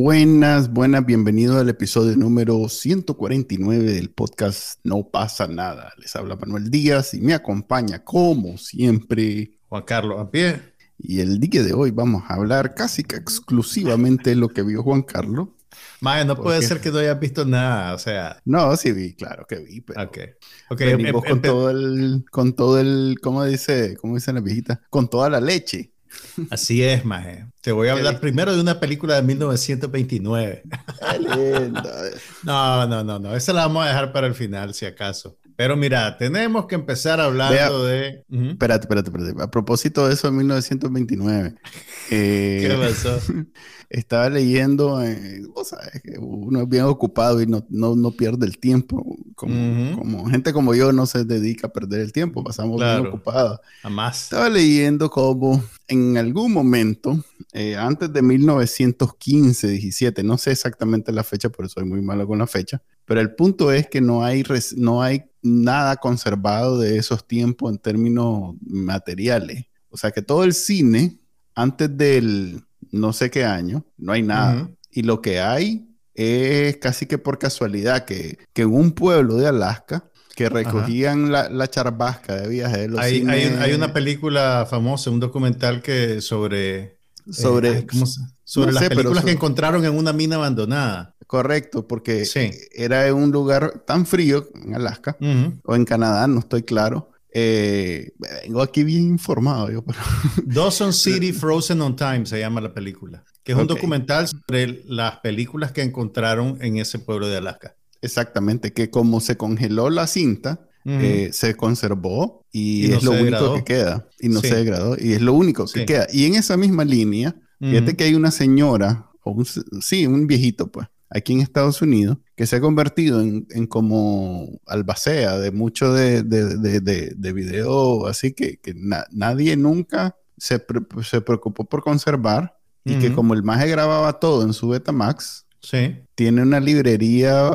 Buenas, buenas, bienvenidos al episodio número 149 del podcast No pasa nada. Les habla Manuel Díaz y me acompaña como siempre Juan Carlos a pie. Y el día de hoy vamos a hablar casi que exclusivamente de lo que vio Juan Carlos. Mae, no puede ser que no hayas visto nada, o sea. No, sí vi, claro que vi, pero. Ok. okay venimos con todo el, con todo el, ¿cómo dice, cómo dicen las viejitas? Con toda la leche. Así es, Maje. Te voy a hablar primero de una película de 1929. no, no, no, no. Esa la vamos a dejar para el final, si acaso. Pero mira, tenemos que empezar hablando de. Espérate, espérate, espérate. A propósito de eso de 1929. Eh, ¿Qué pasó? estaba leyendo, eh, que uno es bien ocupado y no, no, pierde el tiempo. Como, gente como yo no se dedica a perder el tiempo, pasamos bien ocupados. Jamás. Estaba leyendo como en algún momento, eh, antes de 1915, 17, no sé exactamente la fecha, pero soy muy malo con la fecha, pero el punto es que no hay, no hay nada conservado de esos tiempos en términos materiales. O sea que todo el cine, antes del no sé qué año, no hay nada. Y lo que hay es casi que por casualidad que, que en un pueblo de Alaska que recogían la, la, charbasca de viaje de los hay, hay, una película famosa, un documental que sobre... Sobre, eh, sobre las películas que encontraron en una mina abandonada. Correcto, porque era un lugar tan frío en Alaska o en Canadá, no estoy claro, eh, vengo aquí bien informado yo, pero... Dawson City Frozen on Time se llama la película, que es un documental sobre las películas que encontraron en ese pueblo de Alaska. Exactamente, que como se congeló la cinta, eh, se conservó y, es lo único que queda. Y no se degradó, y es lo único que queda. Y en esa misma línea, fíjate que hay una señora, o un, sí, un viejito, pues, aquí en Estados Unidos, que se ha convertido en, como albacea de mucho de, de, video, así que, nadie nunca se, se, preocupó por conservar y que como el maje grababa todo en su Betamax, sí. tiene una librería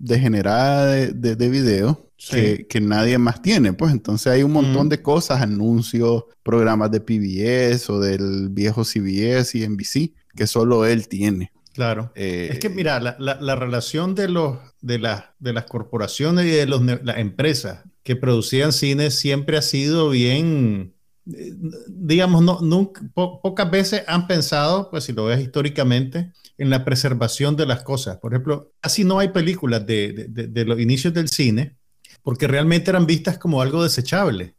degenerada de, de video que, que, nadie más tiene. Pues entonces hay un montón de cosas, anuncios, programas de PBS o del viejo CBS y NBC que solo él tiene. Claro. Eh, es que mira, la, relación de, los, de, de las corporaciones y de los, las empresas que producían cine siempre ha sido bien, eh, digamos, no, nunca, pocas veces han pensado, pues si lo ves históricamente, en la preservación de las cosas. Por ejemplo, casi no hay películas de, de los inicios del cine porque realmente eran vistas como algo desechable.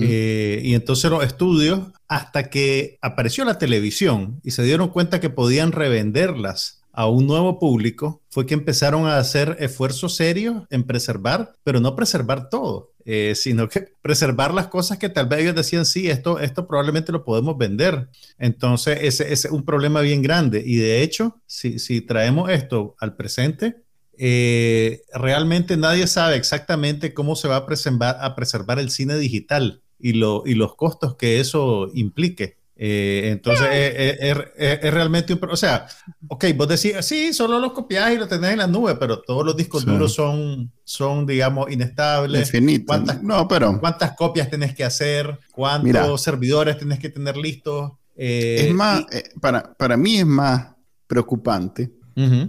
Eh, y entonces los estudios, hasta que apareció la televisión y se dieron cuenta que podían revenderlas a un nuevo público, fue que empezaron a hacer esfuerzos serios en preservar, pero no preservar todo, eh, sino que preservar las cosas que tal vez ellos decían, sí, esto, esto probablemente lo podemos vender. Entonces, ese, es un problema bien grande. Y de hecho, si, si traemos esto al presente, eh, realmente nadie sabe exactamente cómo se va a preservar, a preservar el cine digital y, lo, y los costos que eso implique. Eh, entonces es, realmente un... O sea, ok, vos decís, sí, solo los copias y lo tenés en la nube, pero todos los discos duros son, son, digamos, inestables. ¿Cuántas, no, pero... ¿Cuántas copias tenés que hacer? ¿Cuántos servidores tenés que tener listos? Eh, es más, para, para mí es más preocupante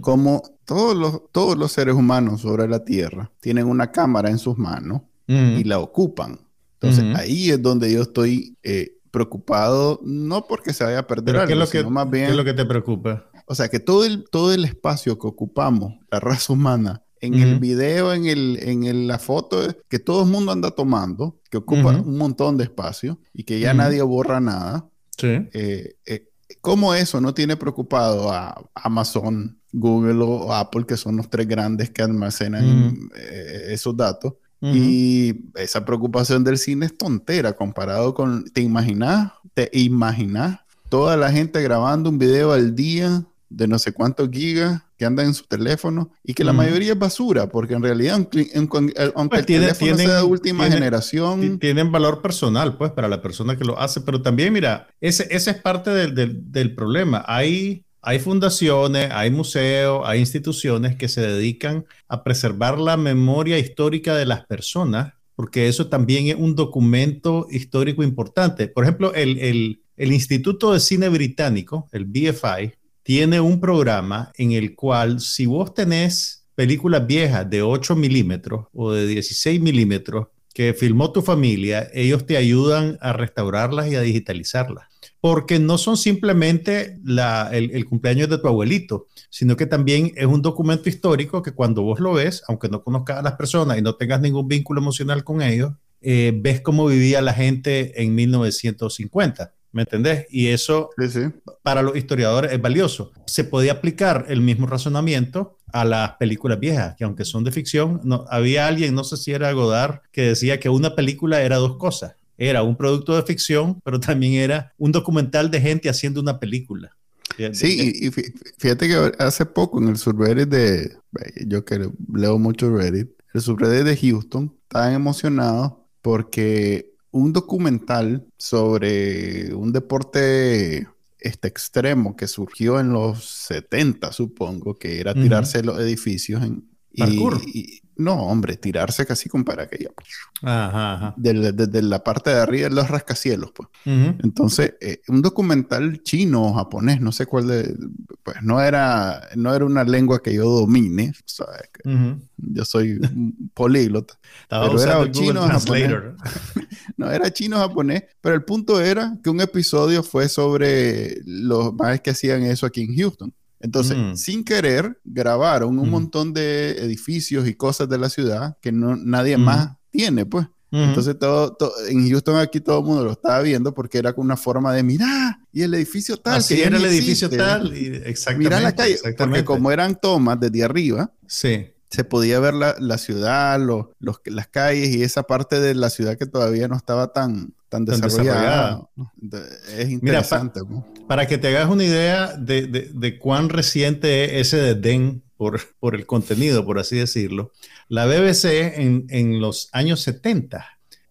como todos los, todos los seres humanos sobre la Tierra tienen una cámara en sus manos y la ocupan. Entonces ahí es donde yo estoy eh, preocupado, no porque se vaya a perder algo, ¿qué es lo que, más bien... ¿Qué es lo que te preocupa? O sea, que todo el, todo el espacio que ocupamos, la raza humana, en el video, en, el, en la foto, que todo el mundo anda tomando, que ocupa un montón de espacio y que ya nadie borra nada. Sí. Eh, eh, ¿Cómo eso no tiene preocupado a Amazon, Google o Apple, que son los tres grandes que almacenan eh, esos datos. Y esa preocupación del cine es tontera comparado con, ¿te imaginas? ¿Te imaginas? Toda la gente grabando un video al día de no sé cuántos gigas que andan en su teléfono y que la mayoría es basura, porque en realidad, aunque, pues el teléfono sea de última generación... Tienen valor personal, pues, para la persona que lo hace, pero también, mira, ese, ese es parte del, del, problema. Hay, hay fundaciones, hay museos, hay instituciones que se dedican a preservar la memoria histórica de las personas porque eso también es un documento histórico importante. Por ejemplo, el, el, el Instituto de Cine Británico, el BFI, tiene un programa en el cual si vos tenés películas viejas de 8 milímetros o de 16 milímetros que filmó tu familia, ellos te ayudan a restaurarlas y a digitalizarlas. Porque no son simplemente el, cumpleaños de tu abuelito, sino que también es un documento histórico que cuando vos lo ves, aunque no conozcas a las personas y no tengas ningún vínculo emocional con ellos, eh, ves cómo vivía la gente en 1950. ¿Me entendés? Y eso para los historiadores es valioso. Se podía aplicar el mismo razonamiento a las películas viejas, que aunque son de ficción, no, había alguien, no sé si era Godard, que decía que una película era dos cosas. Era un producto de ficción, pero también era un documental de gente haciendo una película. Sí, y fíjate que hace poco en el subreddit de, yo que leo mucho Reddit, el subreddit de Houston, estaban emocionados porque un documental sobre un deporte este extremo que surgió en los 70, supongo, que era tirarse los edificios en, y, no, hombre, tirarse casi con paracaídas. Ajá, Desde, la parte de arriba de los rascacielos, pues. Entonces, eh, un documental chino o japonés, no sé cuál de, pues no era, no era una lengua que yo domine, yo soy políglota, pero era chino japonés. no, era chino japonés, pero el punto era que un episodio fue sobre los más que hacían eso aquí en Houston. Entonces, mm. sin querer, grabaron un mm. montón de edificios y cosas de la ciudad que no, nadie mm. más tiene, pues. Entonces, todo, en Houston aquí todo el mundo lo estaba viendo porque era con una forma de, mira, y el edificio tal. Así era el edificio tal, y exactamente. Mira la calle, porque como eran tomas desde arriba, sí se podía ver la, la ciudad, los, las calles y esa parte de la ciudad que todavía no estaba tan, tan, desarrollada. Es interesante. Para que te hagas una idea de, de, de, cuán reciente es ese desdén por, por el contenido, por así decirlo, la BBC en, en los años 70,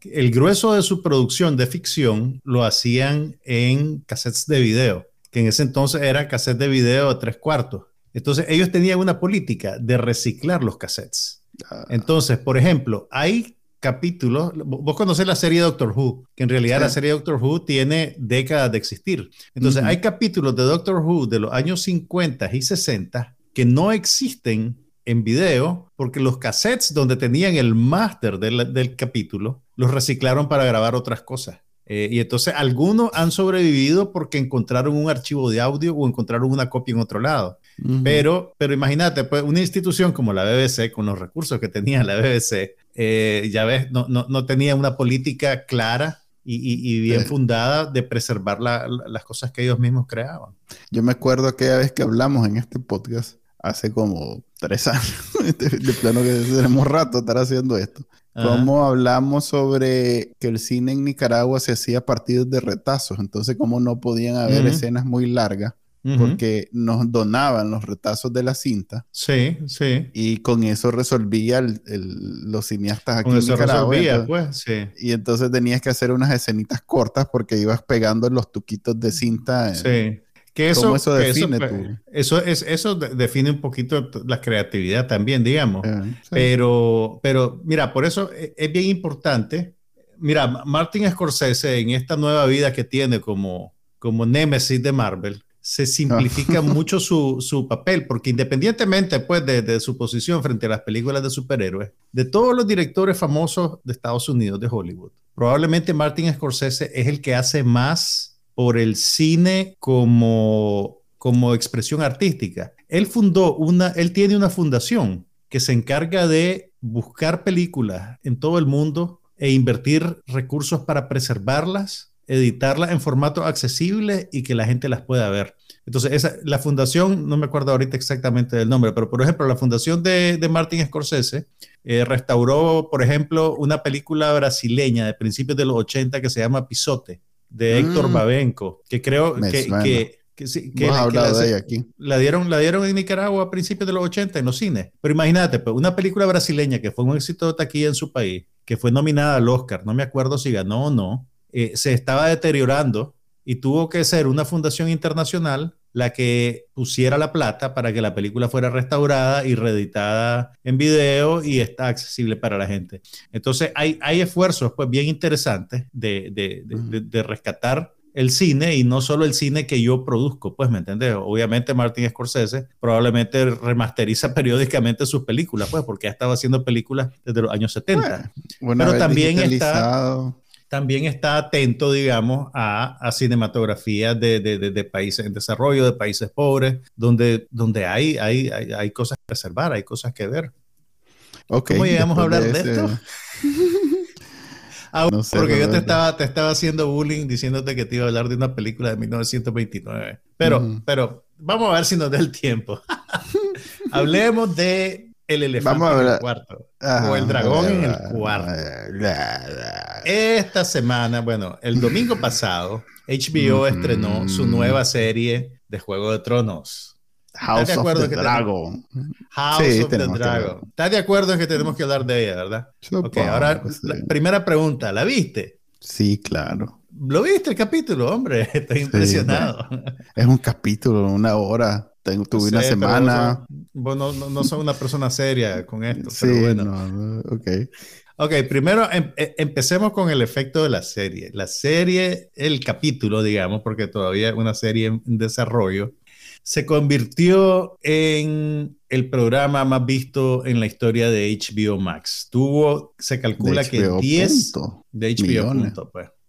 el grueso de su producción de ficción lo hacían en cassettes de video, que en ese entonces era cassette de video de tres cuartos. Entonces, ellos tenían una política de reciclar los cassettes. Ah. Entonces, por ejemplo, hay capítulos, vos conocés la serie Doctor Who, que en realidad la serie Doctor Who tiene décadas de existir. Entonces, hay capítulos de Doctor Who de los años 50 y 60 que no existen en video porque los cassettes donde tenían el máster del, del capítulo los reciclaron para grabar otras cosas. Eh, y entonces algunos han sobrevivido porque encontraron un archivo de audio o encontraron una copia en otro lado. Pero, pero imagínate, pues una institución como la BBC, con los recursos que tenía la BBC, eh, ya ves, no, no, no, tenía una política clara y, y, bien fundada de preservar las cosas que ellos mismos creaban. Yo me acuerdo aquella vez que hablamos en este podcast, hace como tres años, de plano que tenemos rato estar haciendo esto. Cómo hablamos sobre que el cine en Nicaragua se hacía a partir de retazos, entonces cómo no podían haber escenas muy largas porque nos donaban los retazos de la cinta. Sí, sí. Y con eso resolvía los cineastas aquí en Nicaragua. Resolvía, pues, sí. Y entonces tenías que hacer unas escenitas cortas porque ibas pegando los tuquitos de cinta. Sí. Que eso, eso define eso, es, eso define un poquito la creatividad también, digamos. Eh, pero, pero mira, por eso e, es bien importante. Mira, Martin Scorsese en esta nueva vida que tiene como, como Nemesis de Marvel, se simplifica mucho su, su, papel, porque independientemente pues, de, de, su posición frente a las películas de superhéroes, de todos los directores famosos de Estados Unidos, de Hollywood, probablemente Martin Scorsese es el que hace más por el cine como, como expresión artística. Él fundó una, él tiene una fundación que se encarga de buscar películas en todo el mundo e invertir recursos para preservarlas, editarlas en formato accesible y que la gente las pueda ver. Entonces, esa, la fundación, no me acuerdo ahorita exactamente del nombre, pero por ejemplo, la fundación de, de Martin Scorsese eh, restauró, por ejemplo, una película brasileña de principios de los 80 que se llama Pisote de Héctor mm. Babenco, que creo que, Que, sí, que, la, de aquí. La dieron, la dieron en Nicaragua a principios de los 80 en los cines. Pero imagínate, pues, una película brasileña que fue un éxito de taquilla en su país, que fue nominada al Oscar, no me acuerdo si ganó o no, eh, se estaba deteriorando y tuvo que ser una fundación internacional la que pusiera la plata para que la película fuera restaurada y reeditada en video y está accesible para la gente. Entonces hay, hay esfuerzos pues bien interesantes de, de, de, rescatar el cine y no solo el cine que yo produzco, pues, ¿me entiendes? Obviamente Martin Scorsese probablemente remasteriza periódicamente sus películas, pues, porque ha estado haciendo películas desde los años 70. Pero también está también está atento, digamos, a, a cinematografía de, de, de, países en desarrollo, de países pobres, donde, donde hay, hay, hay, cosas que preservar, hay cosas que ver. ¿Cómo llegamos a hablar de, esto? ah, porque yo te estaba, te estaba haciendo bullying diciéndote que te iba a hablar de una película de 1929. Pero, pero vamos a ver si nos da el tiempo. Hablemos de el elefante en el cuarto. o el dragón en el cuarto. Esta semana, bueno, el domingo pasado, HBO estrenó su nueva serie de Juego de Tronos. House of the Dragon. House of the Dragon. ¿Estás de acuerdo en que tenemos que hablar de ella, verdad? ok, ahora, la primera pregunta, ¿la viste? Sí, claro. ¿Lo viste el capítulo, hombre? Estoy impresionado. es un capítulo, una hora tuve una semana. Bueno, no, no, soy una persona seria con esto, sí, bueno. No, ok. Ok, primero em, e, empecemos con el efecto de la serie. La serie, el capítulo, digamos, porque todavía es una serie en desarrollo, se convirtió en el programa más visto en la historia de HBO Max. Tuvo, se calcula que 10 de HBO millones.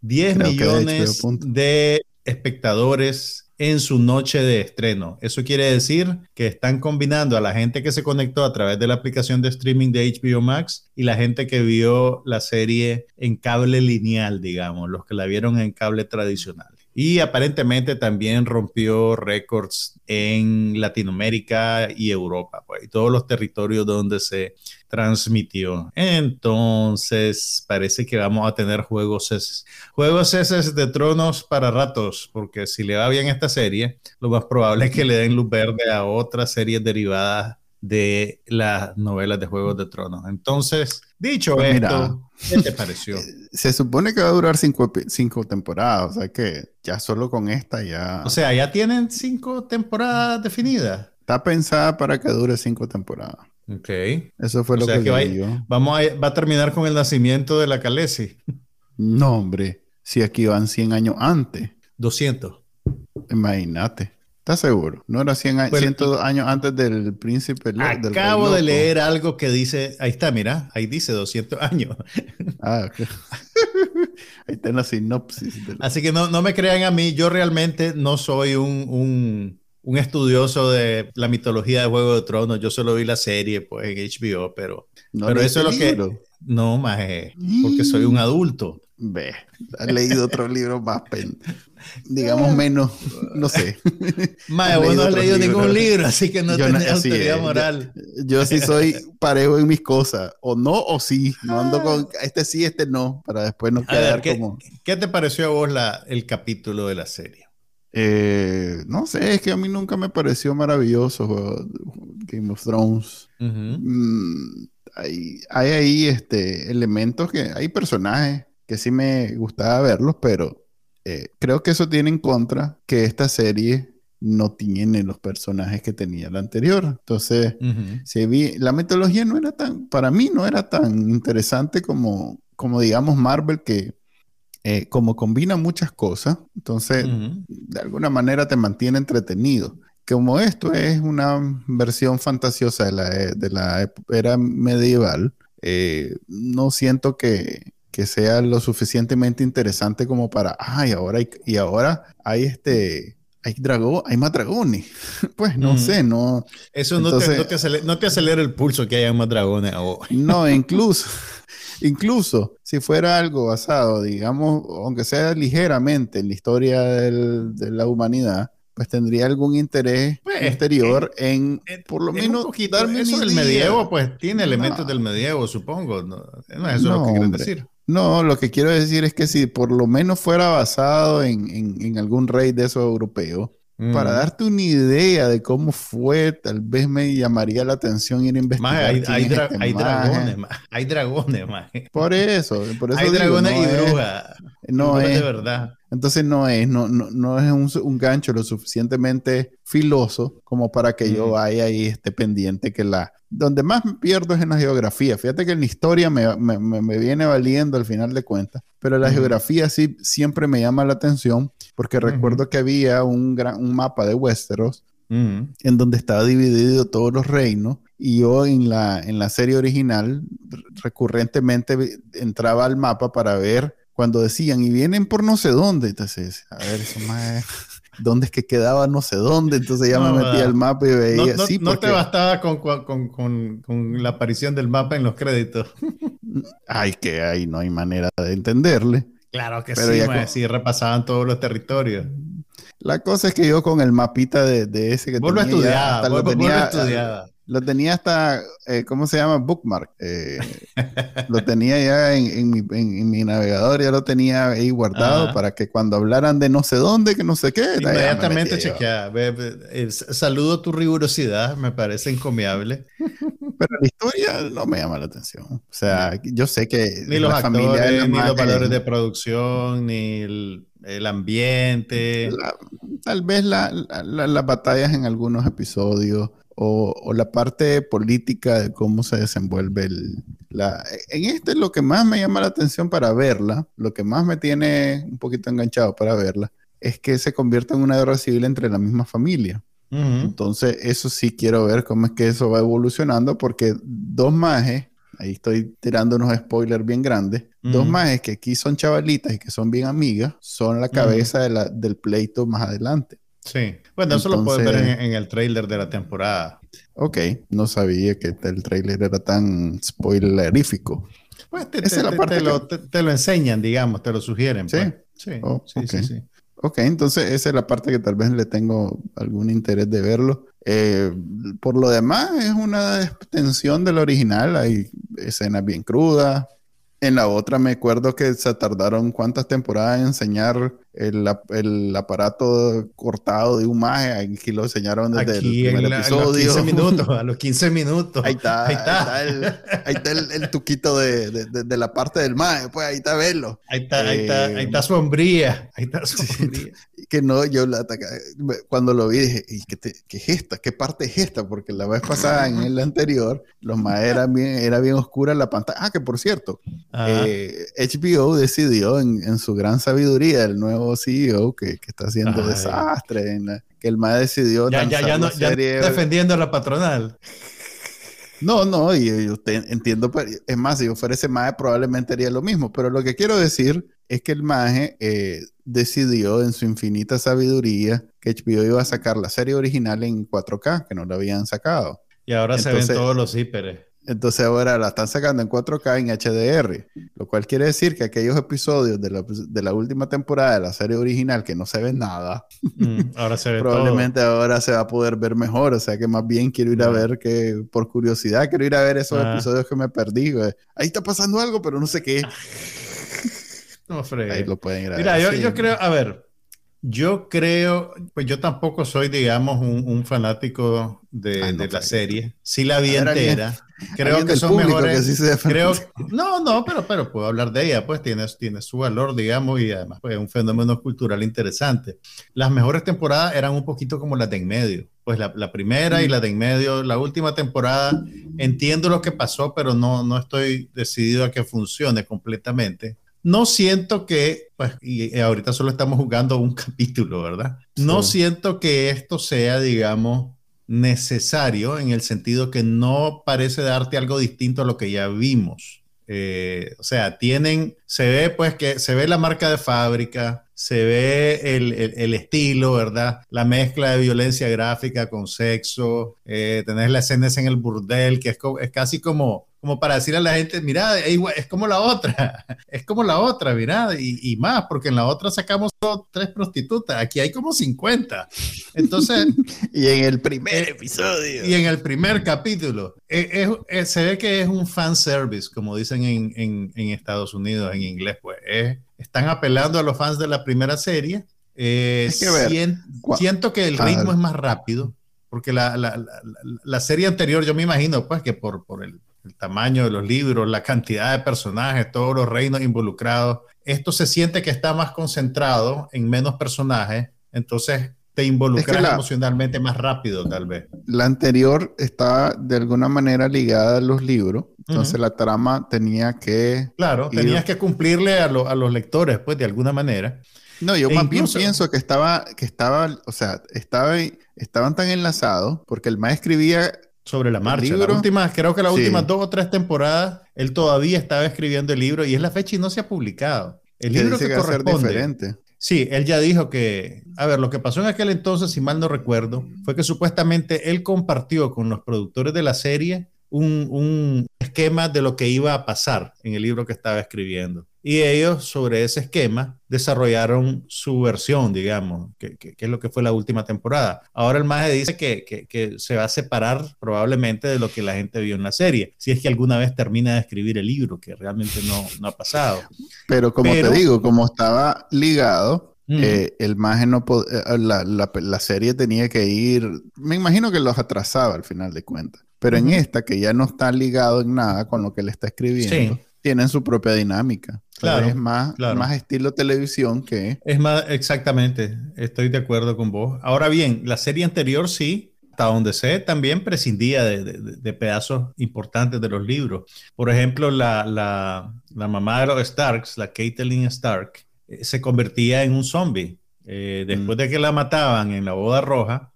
10 pues. millones de espectadores en su noche de estreno. Eso quiere decir que están combinando a la gente que se conectó a través de la aplicación de streaming de HBO Max y la gente que vio la serie en cable lineal, digamos, los que la vieron en cable tradicional. Y aparentemente también rompió récords en Latinoamérica y Europa, pues, y todos los territorios donde se transmitió. Entonces, parece que vamos a tener juegos. Juegos de tronos para ratos, porque si le va bien esta serie, lo más probable es que le den luz verde a otras series derivadas de las novelas de Juegos de Tronos. Entonces, dicho pues esto, ¿qué te pareció? Se supone que va a durar cinco, cinco, temporadas, o sea que ya solo con esta ya... O sea, ya tienen cinco temporadas definidas. Está pensada para que dure cinco temporadas. Ok. Eso fue lo que, que Vamos a, va a terminar con el nacimiento de la Calesi. No, hombre. Si aquí van 100 años antes. 200. Imagínate. ¿Estás seguro? ¿No era 100 años antes del príncipe? Acabo de leer algo que dice, ahí está, mira, ahí dice 200 años. Ah, ok. ahí está la sinopsis. Así que no, no me crean a mí, yo realmente no soy un un estudioso de la mitología de Juego de Tronos. Yo solo vi la serie pues, en HBO, pero, pero eso es lo que... No, más porque soy un adulto. Ve, has leído otro libro más, digamos menos, no sé. Más, vos no has leído ningún libro, así que no tenés autoridad moral. Yo, sí soy parejo en mis cosas, o no o sí, no ando con este sí, este no, para después no quedar como... ¿Qué te pareció a vos la, el capítulo de la serie? Eh, no sé, es que a mí nunca me pareció maravilloso Game of Thrones. Mm, hay, hay, ahí este, elementos que hay personajes que sí me gustaba verlos, pero eh, creo que eso tiene en contra que esta serie no tiene los personajes que tenía la anterior. Entonces, vi, la mitología no era tan, para mí no era tan interesante como, como digamos Marvel que eh, como combina muchas cosas, entonces de alguna manera te mantiene entretenido. Como esto es una versión fantasiosa de la, e, de la era medieval, eh, no siento que, que, sea lo suficientemente interesante como para, ay, ahora hay, y ahora hay este, hay dragón, hay más dragones. pues no sé, no. Eso no, te, no, te acelera, no, te acelera, el pulso que haya más dragones. no, incluso. Incluso si fuera algo basado, digamos, aunque sea ligeramente en la historia de la humanidad, pues tendría algún interés pues, exterior eh, en, eh, por lo menos, darme eso del medievo, pues tiene elementos del medievo, supongo. No, eso es lo que quieren decir. No, lo que quiero decir es que si por lo menos fuera basado en, algún rey de esos europeos, para darte una idea de cómo fue, tal vez me llamaría la atención ir a investigar. hay, hay, este dragones, hay dragones, más. Por eso, por eso hay dragones y brujas. No es de verdad. Entonces no es, no, no, no es un, gancho lo suficientemente filoso como para que yo vaya y esté pendiente que la... Donde más pierdo es en la geografía. Fíjate que en la historia me, me, me viene valiendo al final de cuentas, pero la geografía sí siempre me llama la atención porque recuerdo que había un, gran, un mapa de Westeros en donde estaba dividido todos los reinos y yo en la, en la serie original recurrentemente entraba al mapa para ver cuando decían, y vienen por no sé dónde, entonces, a ver, eso más... ¿Dónde es que quedaba no sé dónde? Entonces ya me metí al mapa y veía. No, sí, no te bastaba con, con, con, con, la aparición del mapa en los créditos. Ay, que ahí no hay manera de entenderle. Claro que sí, sí, repasaban todos los territorios. La cosa es que yo con el mapita de, de ese que vuelvo tenía, a estudiar, lo tenía hasta, eh, ¿cómo se llama? Bookmark. Eh, lo tenía ya en, mi, navegador, ya lo tenía ahí guardado para que cuando hablaran de no sé dónde, que no sé qué. Inmediatamente chequeaba. Saludo tu rigurosidad, me parece encomiable. Pero la historia no me llama la atención. O sea, yo sé que ni los actores, ni los valores de producción, ni el, ambiente. tal vez las batallas en algunos episodios o, la parte política de cómo se desenvuelve la... En este lo que más me llama la atención para verla, lo que más me tiene un poquito enganchado para verla, es que se convierte en una guerra civil entre la misma familia. Entonces, eso sí quiero ver cómo es que eso va evolucionando, porque dos majes, ahí estoy tirando unos spoilers bien grandes, dos majes que aquí son chavalitas y que son bien amigas, son la cabeza de la, del pleito más adelante. Sí, bueno, eso lo puedes ver en, el trailer de la temporada. Ok, no sabía que el trailer era tan spoilerífico. Pues te, te, la parte lo, te, lo, enseñan, digamos, te lo sugieren. Sí, pues. sí, oh, sí, sí, sí, Ok, entonces esa es la parte que tal vez le tengo algún interés de verlo. Eh, por lo demás, es una extensión del original. Hay escenas bien crudas, en la otra me acuerdo que se tardaron cuántas temporadas en enseñar el, el aparato cortado de un maje. Aquí lo enseñaron desde el primer episodio. A los 15 minutos, a los 15 minutos. Ahí está, ahí está, el, ahí está el, tuquito de, de, de, la parte del maje, pues ahí está verlo. Ahí está, ahí está, ahí está sombría, ahí está sombría. que no, yo la cuando lo vi dije, ¿y qué, qué, es esta? ¿Qué parte es esta? Porque la vez pasada en el anterior, los majes eran bien, era bien oscura la pantalla. Ah, que por cierto, eh, HBO decidió en, en su gran sabiduría, el nuevo CEO que, que está haciendo desastre, en que el MAE decidió ya, ya, ya, no, defendiendo a la patronal. No, no, y, usted entiendo, pues, es más, si yo fuera ese MAE probablemente haría lo mismo, pero lo que quiero decir es que el MAE eh, decidió en su infinita sabiduría que HBO iba a sacar la serie original en 4K, que no la habían sacado. Y ahora se ven todos los hiperes. Entonces ahora la están sacando en 4K en HDR, lo cual quiere decir que aquellos episodios de la, última temporada de la serie original que no se ven nada, mm, ahora se ve probablemente ahora se va a poder ver mejor. O sea que más bien quiero ir a ver que, por curiosidad, quiero ir a ver esos episodios que me perdí. Ahí está pasando algo, pero no sé qué. no, Ahí lo pueden ir a Mira, Yo, yo creo, a ver, yo creo, pues yo tampoco soy, digamos, un, fanático de, la serie. Sí la vi entera. Creo que son mejores. creo, no, no, pero, pero puedo hablar de ella, pues tiene, tiene su valor, digamos, y además pues, es un fenómeno cultural interesante. Las mejores temporadas eran un poquito como las de en medio. Pues la, la primera y la de en medio, la última temporada, entiendo lo que pasó, pero no, no estoy decidido a que funcione completamente. No siento que, pues, y ahorita solo estamos jugando un capítulo, ¿verdad? No siento que esto sea, digamos, necesario en el sentido que no parece darte algo distinto a lo que ya vimos. Eh, o sea, tienen, se ve pues que se ve la marca de fábrica, se ve el, estilo, ¿verdad? La mezcla de violencia gráfica con sexo, eh, tenés las escenas en el burdel, que es, es casi como como para decir a la gente, mira, es como la otra, es como la otra, mira, y, más, porque en la otra sacamos tres prostitutas, aquí hay como 50. Entonces... y en el primer eh, episodio. Y en el primer capítulo. Eh, se ve que es un fan service, como dicen en, Estados Unidos, en inglés, pues. están apelando a los fans de la primera serie Eh, siento que el ritmo es más rápido, porque la, la, la, serie anterior, yo me imagino, pues, que por, por el, el, tamaño de los libros, la cantidad de personajes, todos los reinos involucrados, esto se siente que está más concentrado en menos personajes, entonces te involucras emocionalmente más rápido, tal vez. La anterior está de alguna manera ligada a los libros, entonces la trama tenía que... Claro, tenías que cumplirle a, a, los lectores, pues, de alguna manera. No, yo e más bien pienso que estaba, que estaba, o sea, estaba, estaban tan enlazados porque el maestro escribía sobre la marcha. La última, creo que las últimas dos o tres temporadas, él todavía estaba escribiendo el libro y es la fecha y no se ha publicado. El libro que, corresponde. Diferente. Sí, él ya dijo que, a ver, lo que pasó en aquel entonces, si mal no recuerdo, fue que supuestamente él compartió con los productores de la serie un, un esquema de lo que iba a pasar en el libro que estaba escribiendo. Y ellos sobre ese esquema desarrollaron su versión, digamos, que, es lo que fue la última temporada. Ahora el maje dice que, que, se va a separar probablemente de lo que la gente vio en la serie, si es que alguna vez termina de escribir el libro, que realmente no, no ha pasado. Pero como te digo, como estaba ligado, eh, el maje no eh, la, la, la, serie tenía que ir, me imagino que los atrasaba al final de cuentas. Pero en esta, que ya no está ligado en nada con lo que él está escribiendo, tienen su propia dinámica. Claro, es más, más estilo televisión que... Es más, exactamente, estoy de acuerdo con vos. Ahora bien, la serie anterior sí, hasta donde sé, también prescindía de, pedazos importantes de los libros. Por ejemplo, la, la, la mamá de los Starks, la Caitlyn Stark, eh, se convertía en un zombie. Eh, después mm. de que la mataban en la boda roja,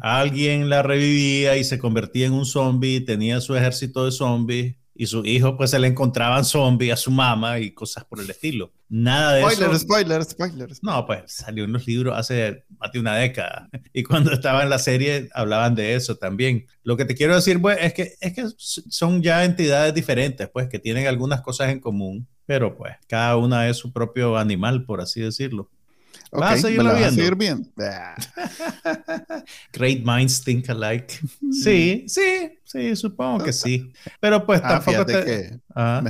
alguien la revivía y se convertía en un zombie, tenía su ejército de zombies y sus hijos pues se le encontraban zombies a su mamá y cosas por el estilo. Nada de eso. Spoilers, spoilers. No, pues salió en los libros hace más de una década y cuando estaba en la serie hablaban de eso también. Lo que te quiero decir pues es que, es que son ya entidades diferentes pues que tienen algunas cosas en común, pero pues cada una es su propio animal por así decirlo. ¿Vas a seguirlo viendo? Great minds think alike. Sí, sí, sí, supongo que sí. Pero pues ah, tampoco te...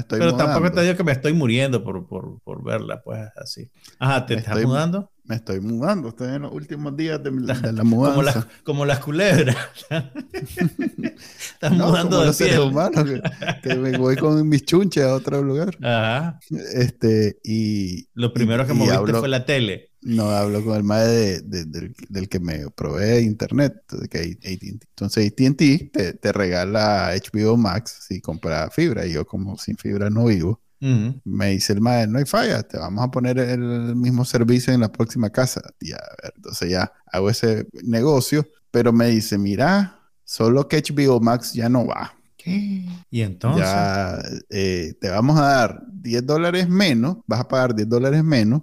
pero tampoco te digo que me estoy muriendo por, por, por verla, pues así. Ajá, ¿te estás mudando? Me estoy mudando, estoy en los últimos días de, la mudanza. Como, las culebras. Estás mudando de los seres humanos, que, me voy con mis chunches a otro lugar. Ajá. Este, y... Lo primero que moviste fue la tele. No, hablo con el madre del, que me provee internet, que Entonces AT&T te, te regala HBO Max si compras fibra. Y yo como sin fibra no vivo. Me dice el madre, no hay falla, te vamos a poner el mismo servicio en la próxima casa. Ya, entonces ya hago ese negocio, pero me dice, mira, solo que HBO Max ya no va. ¿Qué? Y entonces. Ya eh, te vamos a dar 10 dólares menos, vas a pagar 10 dólares menos,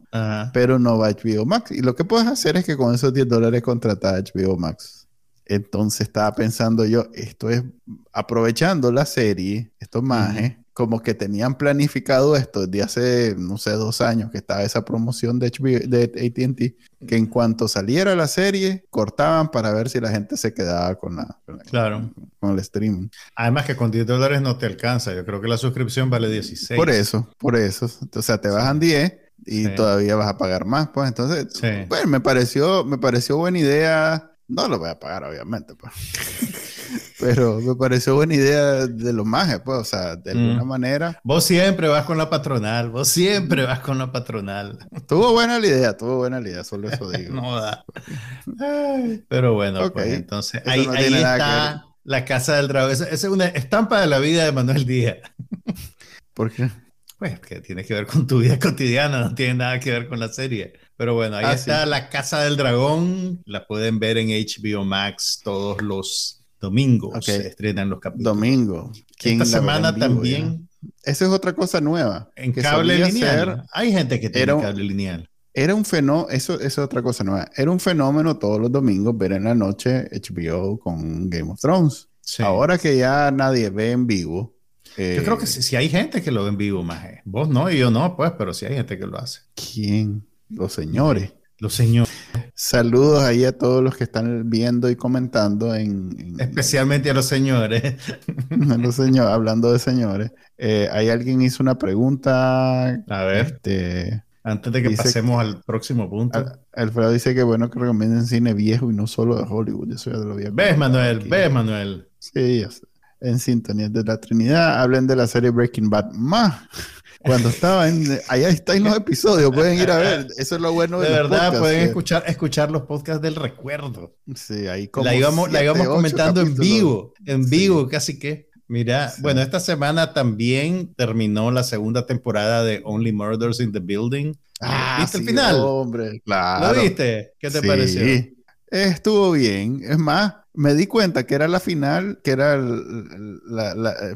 pero no va HBO Max. Y lo que puedes hacer es que con esos 10 dólares contratar HBO Max. Entonces estaba pensando yo, esto es aprovechando la serie, estos majes, como que tenían planificado esto desde hace, no sé, dos años que estaba esa promoción de, de ATT, que en cuanto saliera la serie, cortaban para ver si la gente se quedaba con, la, claro. con, el streaming. Además que con 10 dólares no te alcanza, yo creo que la suscripción vale 16. Por eso, por eso. O sea, te bajan 10 y todavía vas a pagar más, pues entonces, bueno, me pareció, me pareció buena idea. No lo voy a pagar, obviamente, pues. Pero me pareció buena idea de los majes, pues, o sea, de alguna mm. manera. Vos siempre vas con la patronal, vos siempre vas con la patronal. Tuvo buena la idea, tuvo buena la idea, solo eso digo. no da. pero bueno, pues entonces ahí, está la Casa del Dragón. Esa, es una estampa de la vida de Manuel Díaz. ¿Por qué? Pues que tiene que ver con tu vida cotidiana, no tiene nada que ver con la serie. Pero bueno, ahí ah, está La Casa del Dragón. La pueden ver en HBO Max todos los Domingo se estrenan los capítulos. Domingo. Esta semana también. Esa es otra cosa nueva. En cable lineal. Hay gente que tiene cable lineal. Era un fenómeno, eso, es otra cosa nueva. Era un fenómeno todos los domingos ver en la noche HBO con Game of Thrones. Ahora que ya nadie ve en vivo. yo creo que si, hay gente que lo ve en vivo, más. Vos no y yo no, pues, pero si hay gente que lo hace. ¿Quién? Los señores. Los señores. Saludos ahí a todos los que están viendo y comentando en... Especialmente a los señores. a los señores, hablando de señores. Eh, hay alguien hizo una pregunta. A ver. Este, Antes de que pasemos al próximo punto. Alfredo dice que bueno que recomienden cine viejo y no solo de Hollywood. Eso ya lo había ¿Ves, Manuel? ¿Ves, Manuel? Sí, en sintonía de la Trinidad. Hablen de la serie Breaking Bad. Más. Cuando estaba en. Allá están los episodios, pueden ir a ver. Eso es lo bueno de, de verdad, pueden escuchar, escuchar los podcasts del recuerdo. Sí, ahí como. La íbamos, la íbamos comentando en vivo, en vivo, casi que. Mira, bueno, esta semana también terminó la segunda temporada de Only Murders in the Building. Ah, ¿Viste el final? Hombre, claro. ¿Lo viste? ¿Qué te pareció? Estuvo bien. Es más, me di cuenta que era la final, que era la,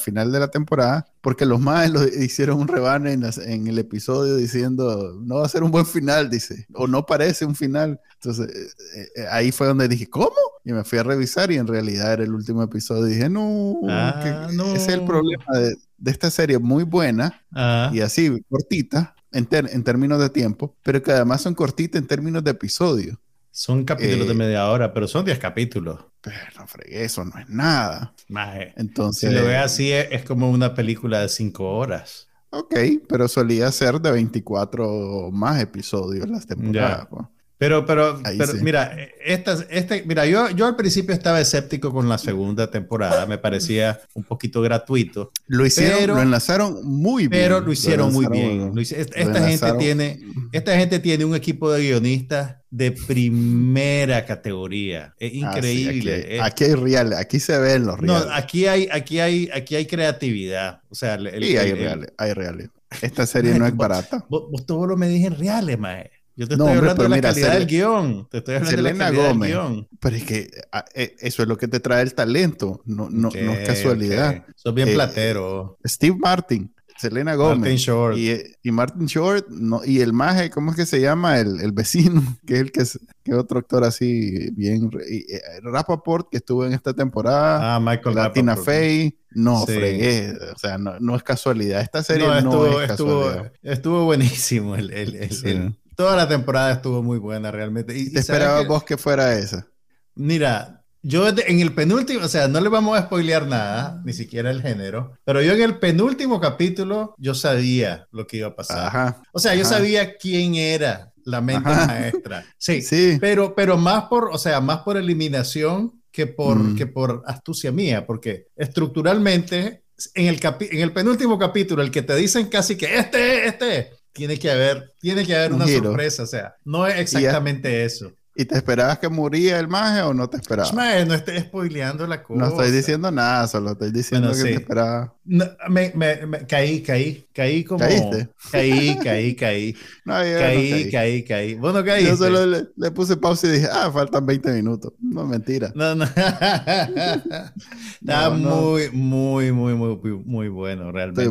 final de la temporada, porque los más lo hicieron un rebane en, el episodio diciendo, no va a ser un buen final, dice, o no parece un final. Entonces, eh, eh, ahí fue donde dije, ¿cómo? Y me fui a revisar y en realidad era el último episodio. Y dije, no, ah, ese es el problema de, esta serie, muy buena ah. y así, cortita. En, en términos de tiempo, pero que además son cortitas en términos de episodio. Son capítulos de eh, media hora, pero son 10 capítulos. Pero no fregué, eso no es nada. Entonces, si lo ve así, es, como una película de 5 horas. Ok, pero solía ser de 24 más episodios las temporadas. Pues. Pero, pero, pero mira, este, mira, yo, yo al principio estaba escéptico con la segunda temporada, me parecía un poquito gratuito. Lo hicieron, lo enlazaron muy bien. Pero lo hicieron muy bien. esta gente tiene, esta gente tiene un equipo de guionistas de primera categoría. Es ah, increíble. aquí, hay reales, aquí se ven los reales. No, aquí hay, aquí hay, aquí hay creatividad. O sea, sí, hay reales, hay reales. Esta serie no es barata. Vos, vos todo lo me dije en reales, mae. Yo te estoy hablando de la calidad del guion. Te estoy hablando de la calidad del guion. Pero es que ah, eh, eso es lo que te trae el talento. No, no, no es casualidad. Sos bien eh, platero. Steve Martin. Selena Gómez. Martin Short. Y, y, Martin Short. No, y el maje, ¿cómo es que se llama? El, el vecino, que es el que es que otro actor así bien. Y, eh, Rapaport, que estuvo en esta temporada. Ah, Michael Latina Faye. No, fregué. O sea, no, no, es casualidad. Esta serie no, estuvo, es casualidad. Estuvo, estuvo buenísimo el, el, el, Toda la temporada estuvo muy buena realmente. Y, ¿Te esperabas vos que fuera esa? Mira, yo en el penúltimo, o sea, no le vamos a spoilear nada, ni siquiera el género, pero yo en el penúltimo capítulo, yo sabía lo que iba a pasar. o sea, yo sabía quién era la mente maestra. Sí, sí. Pero, pero más por, o sea, más por eliminación que por, mm. que por astucia mía, porque estructuralmente, en el, en el penúltimo capítulo, el que te dicen casi que este, este, tiene que haber, tiene que haber una sorpresa, o sea, no es exactamente eso. ¿Y te esperabas que moría el maje o no te esperabas? no estoy spoileando la cosa. No estoy diciendo nada, solo estoy diciendo que te esperaba. me, me, caí, caí, caí como. ¿Caíste? Caí, caí, caí. No, caí, caí, caí, caí. Vos no caíste. Yo solo le, puse pausa y dije, ah, faltan 20 minutos. No, mentira. No, no. Está muy, muy, muy, muy, muy bueno, realmente.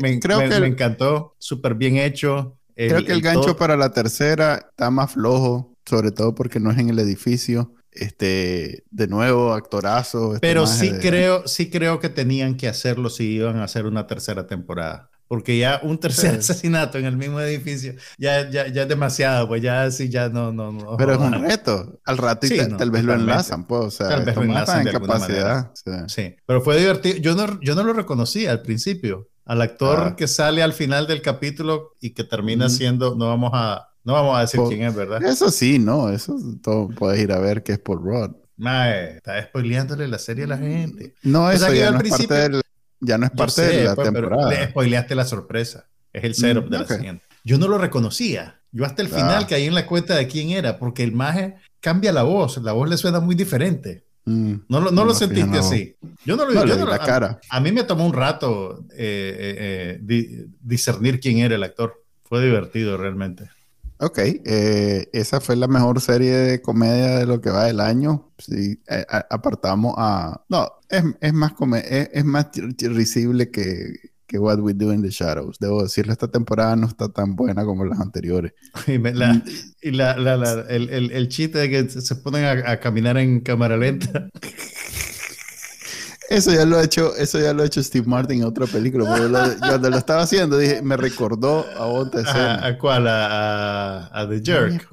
Me, eh, creo que me encantó, súper bien hecho. creo que el, gancho para la tercera está más flojo sobre todo porque no es en el edificio. Este, de nuevo, actorazo. Este Pero sí creo, sí creo que tenían que hacerlo si iban a hacer una tercera temporada. Porque ya un tercer asesinato en el mismo edificio ya, ya, ya es demasiado, pues ya sí, ya no, no, no. Pero es un reto. Al rato tal vez lo enlazan, pues, o sea, tal vez lo enlazan en capacidad. Sí. pero fue divertido. Yo no, yo no lo reconocí al principio. Al actor ah. que sale al final del capítulo y que termina siendo, no vamos a, no vamos a decir quién es, ¿verdad? Eso sí, no, eso todo puedes ir a ver que es Paul Rudd. Mae, está spoileándole la serie a la gente. No, eso ya, no es parte ya no es parte de la pues, temporada. le spoileaste la sorpresa. Es el setup de la siguiente. Yo no lo reconocía. Yo hasta el ah. final caí en la cuenta de quién era, porque el maje cambia la voz. La voz le suena muy diferente. Mm, no, lo, no, lo sentiste así. Yo no lo vi. la cara. A, mí me tomó un rato eh, eh, eh, discernir quién era el actor. Fue divertido realmente. Ok, eh, esa fue la mejor serie de comedia de lo que va del año. Si eh, apartamos a... No, es, es más, es, es, más risible que, que What We Do in the Shadows. Debo decirle, esta temporada no está tan buena como las anteriores. y, la, y la, la, el, el, el, chiste de que se ponen a, a caminar en cámara lenta. Eso ya lo ha hecho, eso ya lo ha hecho Steve Martin en otra película. cuando lo estaba haciendo, dije, me recordó a otra escena. ¿A, cuál? A, The Jerk.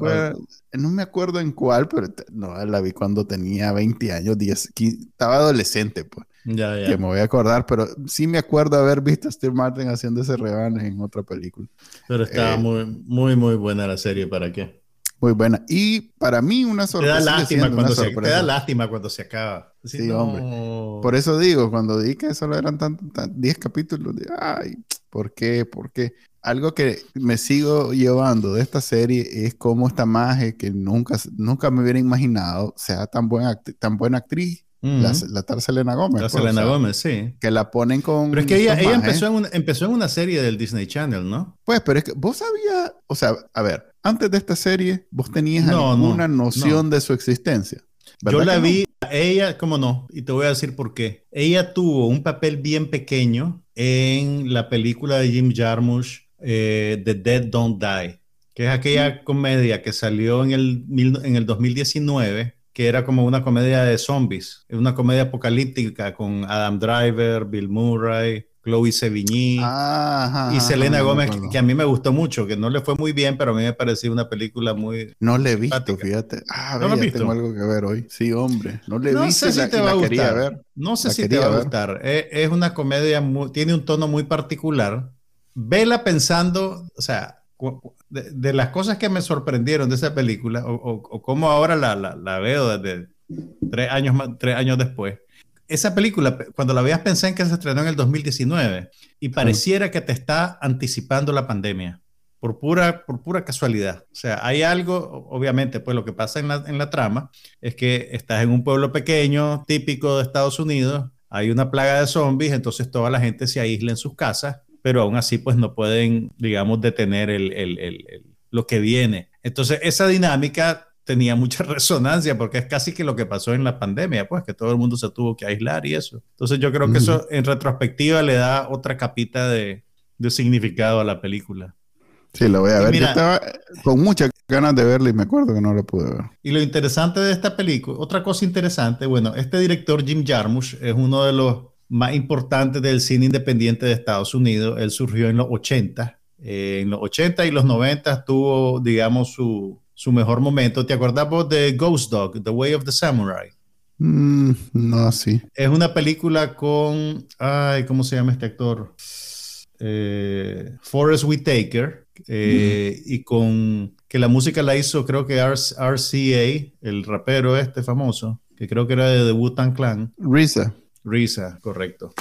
No me, acuerdo, en cuál, pero no, la vi cuando tenía 20 años, 10, estaba adolescente, pues. Ya, ya. que me voy a acordar, pero sí me acuerdo haber visto a Steve Martin haciendo ese rebane en otra película. Pero está Eh, muy, muy, muy buena la serie, ¿para qué? Muy buena. Y para mí una Te sorpresa. da sigue lástima cuando se, te da lástima cuando se acaba. Así, Sí, no. hombre. Por eso digo, cuando di que solo eran tan, tan- 10 capítulos, de, ay, ¿por qué? ¿Por qué? Algo que me sigo llevando de esta serie es cómo esta magia que nunca, nunca me hubiera imaginado sea tan buena, acti- tan buena actriz, Ujú. la, la tal Selena Gómez. La pues, o Selena sea, Gómez, sí. Que la ponen con. Pero es que ella, ella empezó, en una, empezó en una serie del Disney Channel, ¿no? Pues, pero es que vos sabías, o sea, a ver, antes de esta serie, vos tenías No, alguna no, noción de su existencia. Yo ¿Verdad la vi, ella, ¿cómo no? Y te voy a decir por qué. Ella tuvo un papel bien pequeño en la película de Jim Jarmusch, eh, The Dead Don't Die, que es aquella comedia que salió en el, en el 2019, que era como una comedia de zombies, una comedia apocalíptica con Adam Driver, Bill Murray, Chloe Sevigny. Ah, Y Selena me Gómez, que a mí me gustó mucho, que no le fue muy bien, pero a mí me pareció una película muy... No le he visto, Simpática. fíjate. Ah, ¿No ya visto? tengo algo que ver hoy. Sí, hombre. No le he No visto sé si la- te va a gustar. ver. No sé La si te va a ver. gustar. Es, es una comedia, muy- tiene un tono muy particular. Vela pensando, o sea, de, de las cosas que me sorprendieron de esa película, o, o, o cómo ahora la, la, la veo desde tres años, tres años después. Esa película, pe- cuando la veas, pensé en que se estrenó en el 2019 y pareciera que te está anticipando la pandemia por pura, por pura casualidad. O sea, hay algo, obviamente, pues lo que pasa en la, en la trama es que estás en un pueblo pequeño, típico de Estados Unidos, hay una plaga de zombies, entonces toda la gente se aísla en sus casas, pero aún así pues no pueden, digamos, detener el, el- el- el- lo que viene. Entonces esa dinámica tenía mucha resonancia porque es casi que lo que pasó en la pandemia, pues que todo el mundo se tuvo que aislar y eso. Entonces yo creo que eso en retrospectiva le da otra capita de, de significado a la película. Sí, la voy a Y ver. mira- Yo estaba con muchas ganas de verla y me acuerdo que no la pude ver. Y lo interesante de esta película, otra cosa interesante, bueno, este director Jim Jarmusch es uno de los más importantes del cine independiente de Estados Unidos. Él surgió en los 80. Eh, en los 80 y los 90 tuvo, digamos, su, su mejor momento. ¿Te acordás vos de Ghost Dog, The Way of the Samurai? Mm, no, sí. Es una película con, ay, ¿cómo se llama este actor? Eh, Forrest Whitaker, eh, y con que la música la hizo, creo que R- RCA, el rapero este famoso, que creo que era de The Wu-Tang Clan. Risa. Risa, correcto.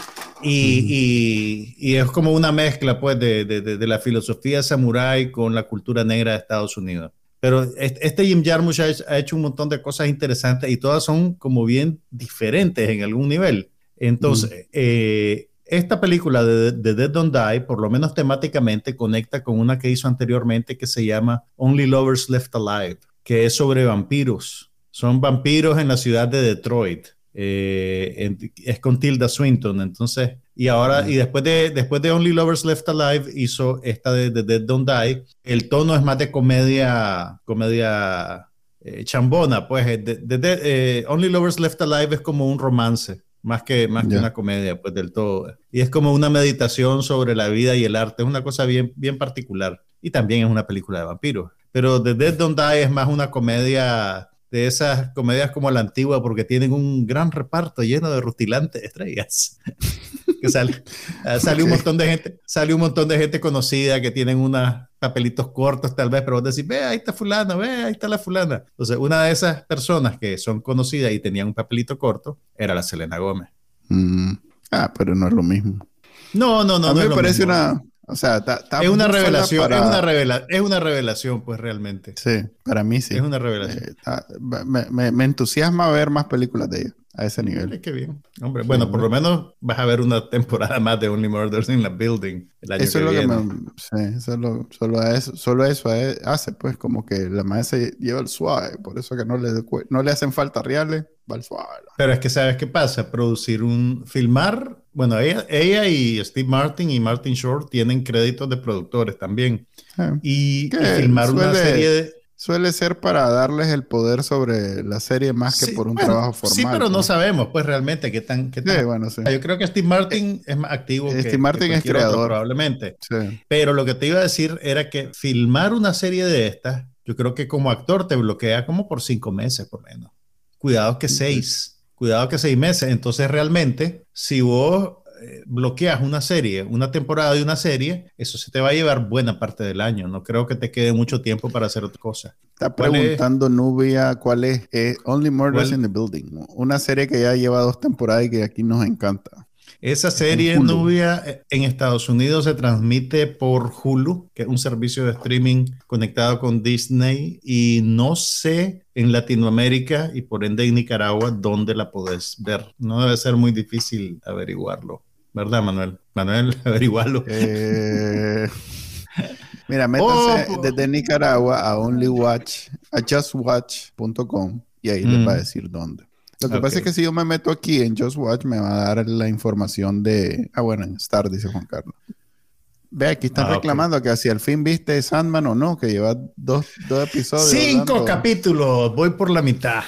Y, y- y es como una mezcla, pues, de, de- de- de la filosofía samurái con la cultura negra de Estados Unidos. Pero este, Jim Jarmusch ha hecho, un montón de cosas interesantes y todas son como bien diferentes en algún nivel. Entonces, eh, esta película de, de Dead Don't Die, por lo menos temáticamente, conecta con una que hizo anteriormente que se llama Only Lovers Left Alive, que es sobre vampiros. Son vampiros en la ciudad de Detroit. Eh, en- es con Tilda Swinton, entonces, y ahora, y después de, después de Only Lovers Left Alive, hizo esta de, de Dead Don't Die. El tono es más de comedia, comedia eh, chambona, pues, eh, de- de- eh, Only Lovers Left Alive es como un romance, más que, más que Ya. una comedia, pues, del todo. Y es como una meditación sobre la vida y el arte, es una cosa bien, bien particular. Y también es una película de vampiros. Pero The Dead Don't Die es más una comedia de esas comedias como la antigua porque tienen un gran reparto lleno de rutilantes estrellas. que sale, ah, sale un montón de gente, sale un montón de gente conocida que tienen unos papelitos cortos tal vez, pero vos decís, ve, ahí está fulana, ve, ahí está la fulana. Entonces, una de esas personas que son conocidas y tenían un papelito corto era la Selena Gómez. Mm, Ah, pero no es lo mismo. No, no, no. a no mí me parece mismo. una... O sea, Es una revelación, para- es, una revela, es una revelación, pues realmente. Sí, para mí sí. Es una revelación. Eh, me, me- me entusiasma ver más películas de ella a ese nivel. qué bien. Hombre, bueno, por lo menos vas a ver una temporada más de Only Murders in the Building el año Eso que es lo viene. que me... Sí, eso es lo- solo, eso, solo eso eh, hace, pues, como que la maestra lleva el suave. Por eso que no le, no le hacen falta reales, va el suave. Pero es que sabes qué pasa, producir un filmar, bueno, ella, ella y Steve Martin y Martin Short tienen créditos de productores también. Eh, Y, y ¿Qué? filmar una Suele- serie de... Suele ser para darles el poder sobre la serie más que Sí, por un bueno, trabajo formal. Sí, pero no sabemos, pues realmente qué tan... Qué Sí, tan- bueno, sí. Yo creo que Steve Martin es más activo que, Steve Martin que es cualquier otro, creador. probablemente. Sí. Pero lo que te iba a decir era que filmar una serie de estas, yo creo que como actor te bloquea como por cinco meses por menos. Cuidado que seis. cuidado que seis meses. Entonces realmente, si vos eh, bloqueas una serie, una temporada de una serie, eso se te va a llevar buena parte del año. No creo que te quede mucho tiempo para hacer otra cosa. Está preguntando Nubia cuál es Only Murders in the Building, una serie que ya lleva dos temporadas y que aquí nos encanta. Esa serie Nubia eh, en Estados Unidos se transmite por Hulu, que es un servicio de streaming conectado con Disney, y no sé en Latinoamérica y por ende en Nicaragua dónde la podés ver. No debe ser muy difícil averiguarlo. ¿Verdad, Manuel? Manuel, averiguarlo. Eh, mira, métanse oh, desde Nicaragua a onlywatch, a justwatch.com y ahí les va a mm. decir dónde. Lo que pasa es que si yo me meto aquí en Just Watch, me va a dar la información de. Ah, bueno, en Star, dice Juan Carlos. Ve, aquí están ah, reclamando que si al fin viste Sandman o no, que lleva dos, dos episodios. Cinco capítulos, voy por la mitad.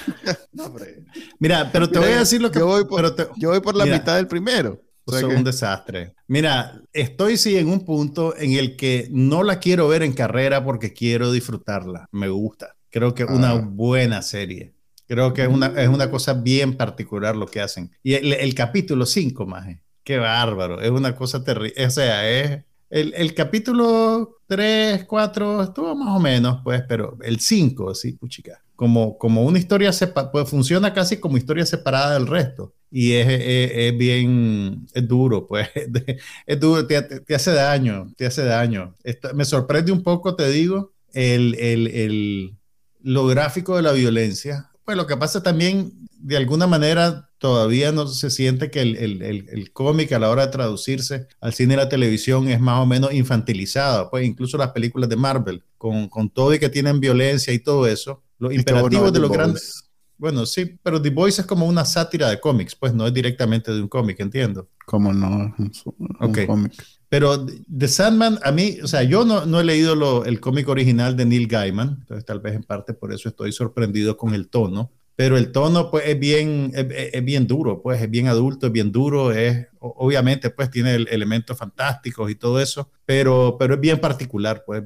Mira, pero te voy a decir lo que. Yo voy por, yo voy por la mitad del primero. O sea un desastre. Mira, estoy sí en un punto en el que no la quiero ver en carrera porque quiero disfrutarla. Me gusta. Creo que es una ah. buena serie. Creo que es una, es una cosa bien particular lo que hacen. Y el, capítulo 5, más, qué bárbaro. Es una cosa terrible. O sea, es el, el, capítulo 3, 4 estuvo más o menos, pues, pero el 5, sí, puchica. Como, como una historia pues funciona casi como historia separada del resto. Y es, es, bien, es duro, pues, es duro, te, te, hace daño, te hace daño. me sorprende un poco, te digo, el, el, el, lo gráfico de la violencia. Pues lo que pasa también, de alguna manera, todavía no se siente que el, el, el, cómic a la hora de traducirse al cine y la televisión es más o menos infantilizado. Pues incluso las películas de Marvel, con, con todo y que tienen violencia y todo eso, los imperativos de los grandes... Bueno, sí, pero The Voice es como una sátira de cómics, pues no es directamente de un cómic, entiendo. ¿Cómo no? Un, un cómic. Pero The Sandman, a mí, o sea, yo no, no he leído lo, el cómic original de Neil Gaiman, entonces tal vez en parte por eso estoy sorprendido con el tono, pero el tono pues es bien, es, bien duro, pues es bien adulto, es bien duro, es obviamente pues tiene elementos fantásticos y todo eso, pero, pero es bien particular, pues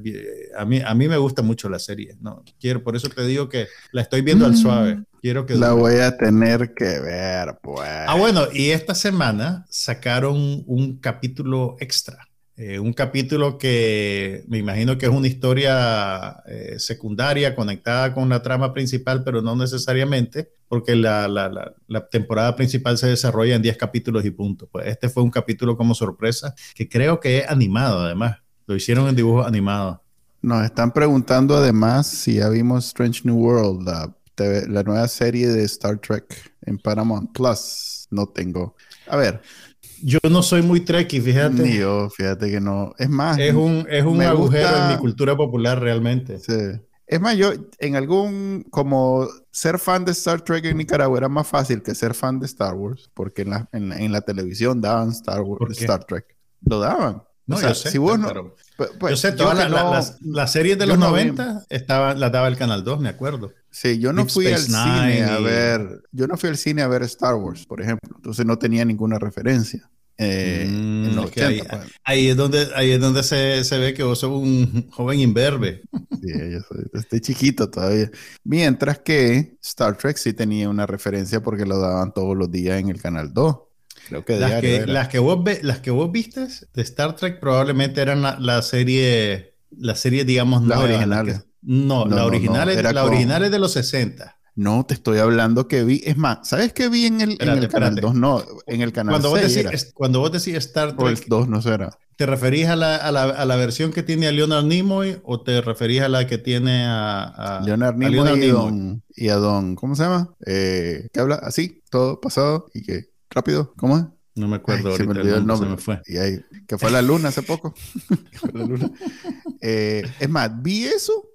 a mí, a mí me gusta mucho la serie, ¿no? Quiero, por eso te digo que la estoy viendo al suave. Mm. Quiero que la voy a tener que ver, pues. Ah, bueno, y esta semana sacaron un capítulo extra eh, un capítulo que me imagino que es una historia eh, secundaria conectada con la trama principal, pero no necesariamente, porque la, la, la, temporada principal se desarrolla en 10 capítulos y punto. Pues este fue un capítulo como sorpresa, que creo que es animado además. Lo hicieron en dibujo animado. Nos están preguntando además si ya vimos Strange New World, la, la nueva serie de Star Trek en Paramount Plus. No tengo. A ver, yo no soy muy trekkie, fíjate. Ni yo, fíjate que no. Es más. Es un, es un agujero en mi cultura popular realmente. Sí. Es más, yo en algún, como ser fan de Star Trek en Nicaragua era más fácil que ser fan de Star Wars, porque en la, en, la televisión daban Star, Wars, Star Trek. Lo daban. No, o sea, yo sé, si vos no, pues, yo sé, todas las, series de los 90 estaban, las daba el Canal 2, me acuerdo. Sí, yo no fui al cine a ver, yo no fui al cine a ver Star Wars, por ejemplo, entonces no tenía ninguna referencia. Eh, mm, pues. ahí, es donde, ahí es donde se, se, ve que vos sos un joven imberbe. Sí, yo estoy chiquito todavía. Mientras que Star Trek sí tenía una referencia porque lo daban todos los días en el Canal 2. Creo que las, que, las, que vos las que vos viste de Star Trek probablemente eran la, serie, la serie, digamos, las originales. No, la, original, es, la original es de los 60. No, te estoy hablando que vi. Es más, ¿sabes qué vi en el, canal 2? No, en el canal cuando 6 vos decís, Cuando vos decís Star Trek. O el 2 no será. ¿Te referís a la, a, la, a la, versión que tiene a Leonard Nimoy o te referís a la que tiene a, Leonard Nimoy, y, a Don, ¿Cómo se llama? Eh, que habla así, todo pasado y que rápido. ¿Cómo es? No me acuerdo ahorita. Se me olvidó el nombre. Se me fue. Y ahí, que fue la luna hace poco. la luna. Eh, es más, vi eso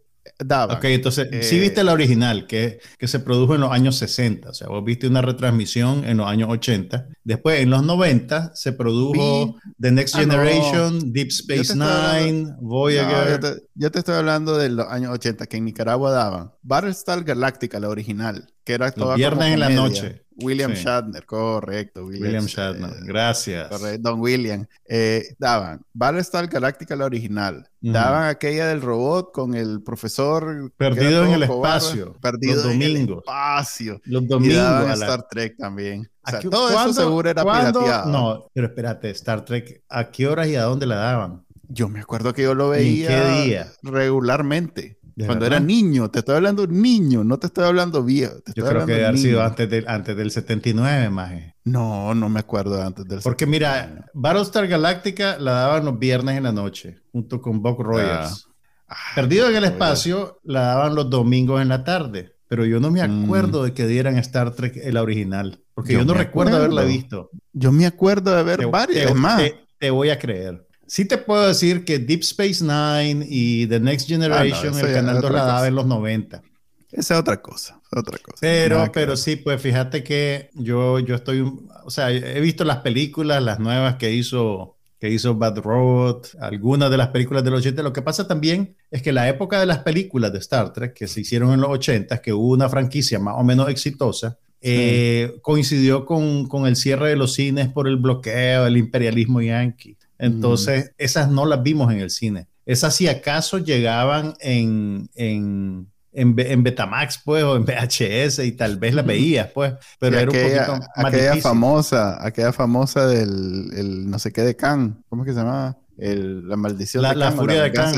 Ok, entonces, sí viste eh, la original, que, que se produjo en los años 60, o sea, vos viste una retransmisión en los años 80. Después, en los 90, se produjo The Next ah, Generation, Deep Space Nine, Voyager. yo, te, estoy hablando de los años 80, que en Nicaragua daban Battlestar Galactica, la original, que era toda Los viernes en la noche. William Shatner, correcto. William, Shatner, gracias. Correcto, Don William. Eh, daban Battlestar Galactica, la original. Daban aquella del robot con el profesor. Perdido en el espacio. Perdido en el espacio. Los domingos. Y daban Star Trek también. O sea, todo eso seguro era pirateado. No, pero espérate, Star Trek, ¿a qué horas y a dónde la daban? Yo me acuerdo que yo lo veía qué día? regularmente. Cuando era niño, te estoy hablando niño, no te estoy hablando viejo. Yo creo que debe sido antes, de, antes del 79, más. No, no me acuerdo antes del Porque mira, Battlestar Galactica la daban los viernes en la noche, junto con Buck Rogers. Ah. Perdido en el espacio, la daban los domingos en la tarde. Pero yo no me mm. acuerdo de que dieran Star Trek el original. Porque yo, no recuerdo haberla visto. Yo me acuerdo de ver varias. más. te voy a creer. Sí te puedo decir que Deep Space Nine y The Next Generation, el canal 2 la daba en los 90. Esa es otra cosa, otra cosa. Pero, pero sí, pues fíjate que yo, yo estoy, o sea, he visto las películas, las nuevas que hizo, que hizo Bad Road, algunas de las películas de los 80. Lo que pasa también es que la época de las películas de Star Trek, que se hicieron en los 80, que hubo una franquicia más o menos exitosa, eh, coincidió con, con, el cierre de los cines por el bloqueo, el imperialismo yankee. Entonces, esas no las vimos en el cine. Esas si acaso llegaban en, en, en, Betamax, pues, o en VHS, y tal vez las veías, pues, pero era aquella, un poquito más aquella famosa, aquella famosa del el no sé qué de Khan, ¿cómo es que se llamaba? El, la maldición la, de la furia de Khan,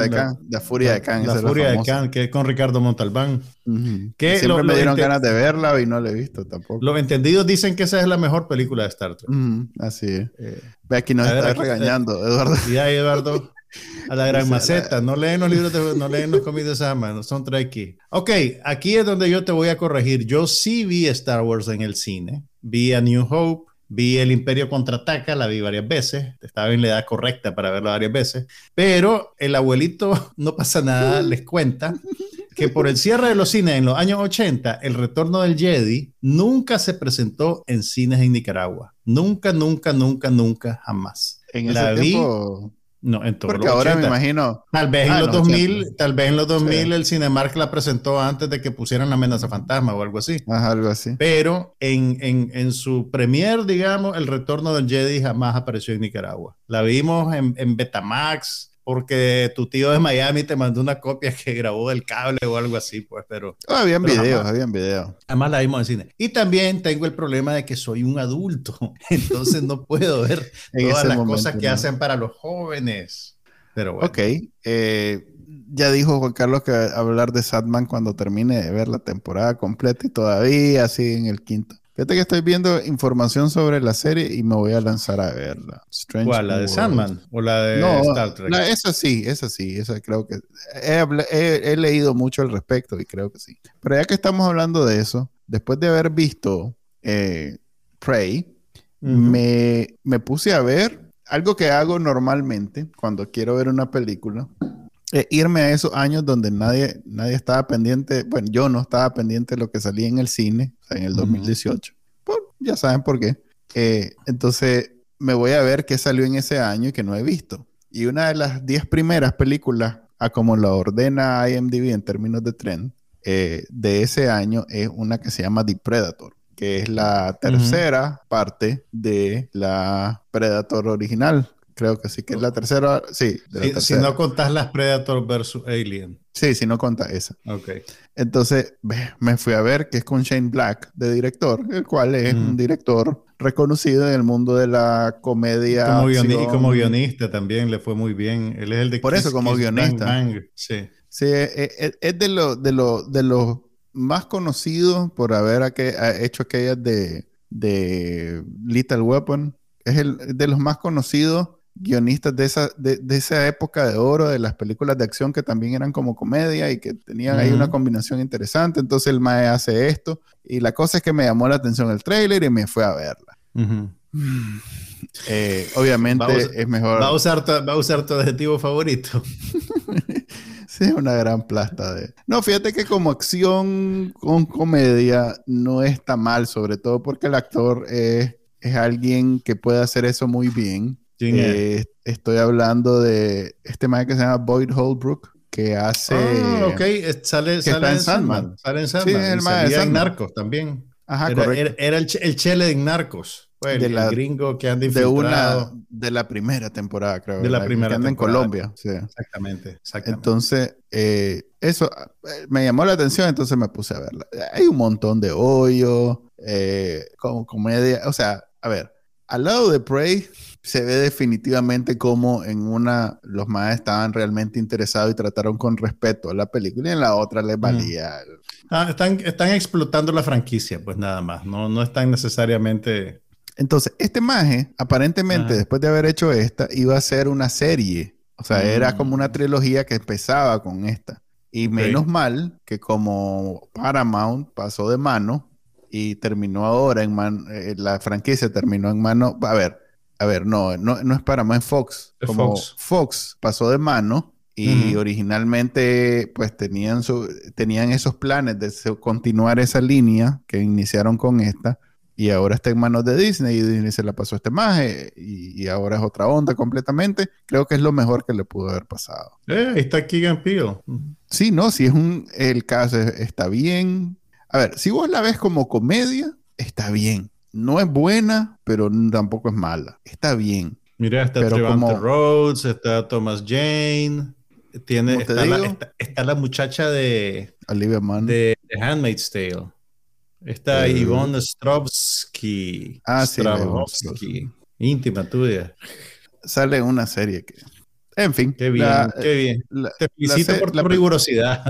la, furia de Khan. La, furia de Khan, que es con Ricardo Montalbán. que Siempre me dieron ganas de verla y no la he visto tampoco. Los entendidos dicen que esa es la mejor película de Star Trek. Así es. Eh, Ve aquí nos está regañando, Eduardo. Y ahí, Eduardo. A la gran maceta. No leen los libros, de, no leen los cómics de esa no son Trekkie. Ok, aquí es donde yo te voy a corregir. Yo sí vi Star Wars en el cine. Vi a New Hope, Vi El Imperio Contraataca, la vi varias veces, estaba en la edad correcta para verla varias veces, pero el abuelito, no pasa nada, les cuenta que por el cierre de los cines en los años 80, el retorno del Jedi nunca se presentó en cines en Nicaragua. Nunca, nunca, nunca, nunca, jamás. En la ese vi, no, en todo Porque ahora me imagino. Tal vez en ah, los 2000, tal vez en los 2000 el Cinemark la presentó antes de que pusieran la amenaza fantasma o algo así. Ajá, algo así. Pero en, en, en, su premier, digamos, el retorno del Jedi jamás apareció en Nicaragua. La vimos en, en Betamax, porque tu tío de Miami te mandó una copia que grabó del cable o algo así, pues, pero... Oh, habían videos, habían videos. Además la vimos en cine. Y también tengo el problema de que soy un adulto, entonces no puedo ver todas las cosas que hacen para los jóvenes. Pero bueno. Ok, eh, ya dijo Juan Carlos que hablar de Sadman cuando termine de ver la temporada completa y todavía sigue en el quinto. Fíjate que estoy viendo información sobre la serie y me voy a lanzar a verla. ¿Cuál? ¿La de Sandman o la de Star Trek? esa sí, esa sí, esa creo que... He, leído mucho al respecto y creo que sí. Pero ya que estamos hablando de eso, después de haber visto eh, Prey, me, me puse a ver algo que hago normalmente cuando quiero ver una película eh, irme a esos años donde nadie, nadie estaba pendiente, bueno, yo no estaba pendiente de lo que salía en el cine, en el 2018. ya saben por qué. Eh, entonces, me voy a ver qué salió en ese año y que no he visto. Y una de las 10 primeras películas, a como la ordena IMDb en términos de trend, eh, de ese año es una que se llama The Predator, que es la tercera parte de la Predator original, Creo que sí, que es la tercera. Sí, Si no contás las Predator versus Alien. Sí, si no contás esa. Ok. Entonces, me fui a ver que es con Shane Black de director, el cual es un director reconocido en el mundo de la comedia. Como y como guionista también le fue muy bien. Él es el de Por eso, como guionista. Sí. Sí, e, e, es, de los de lo, de los más conocidos por haber hecho aquellas de, de Little Weapon. Es el de los más conocidos guionistas de esa, de, esa época de oro, de las películas de acción que también eran como comedia y que tenían ahí una combinación interesante. Entonces el Mae hace esto. Y la cosa es que me llamó la atención el trailer y me fue a verla. Eh, obviamente es mejor. Va a, usar tu, va a usar tu adjetivo favorito. sí, una gran plasta de. No, fíjate que como acción con comedia no está mal, sobre todo porque el actor es, es alguien que puede hacer eso muy bien. Eh, estoy hablando de este man que se llama Boyd Holbrook, que hace. Ah, ok, sale, sale en Sandman. Sale en Sandman. Sí, el man en Narcos también. Ajá, era, correcto. Era, el, el, Chele de Narcos. De el, la, gringo que anda De una, de la primera temporada, creo. De la primera que anda en Colombia. Exactamente, exactamente. Entonces, eh, eso eh, me llamó la atención, entonces me puse a verla. Hay un montón de hoyo, eh, como comedia. O sea, a ver, al lado de Prey se ve definitivamente como en una los más estaban realmente interesados y trataron con respeto a la película y en la otra les valía. Ah, están, están explotando la franquicia, pues nada más, no, no están necesariamente... Entonces, este maje, aparentemente, después de haber hecho esta, iba a ser una serie. O sea, era como una mm. trilogía que empezaba con esta. Y menos mal que como Paramount pasó de mano y terminó ahora en mano, eh, la franquicia terminó en mano, a ver, a ver, no, no, no es Paramount, Fox. como Fox. pasó de mano y originalmente pues tenían, su, tenían esos planes de continuar esa línea que iniciaron con esta y ahora está en manos de Disney y Disney se la pasó a este maje y, ahora es otra onda completamente. Creo que es lo mejor que le pudo haber pasado. Eh, está Keegan Peele. Sí, no, si es un, el caso está bien. A ver, si vos la ves como comedia, está bien. No es buena, pero tampoco es mala. Está bien. Mira, está Trevante Rhodes, está Thomas Jane, tiene, está la, está, la, muchacha de Olivia Mann. De, de Handmaid's Tale. Está Yvonne Strovsky. Ah, sí. Íntima tuya. Sale una serie que... En fin. Qué bien, qué bien. te felicito por tu rigurosidad.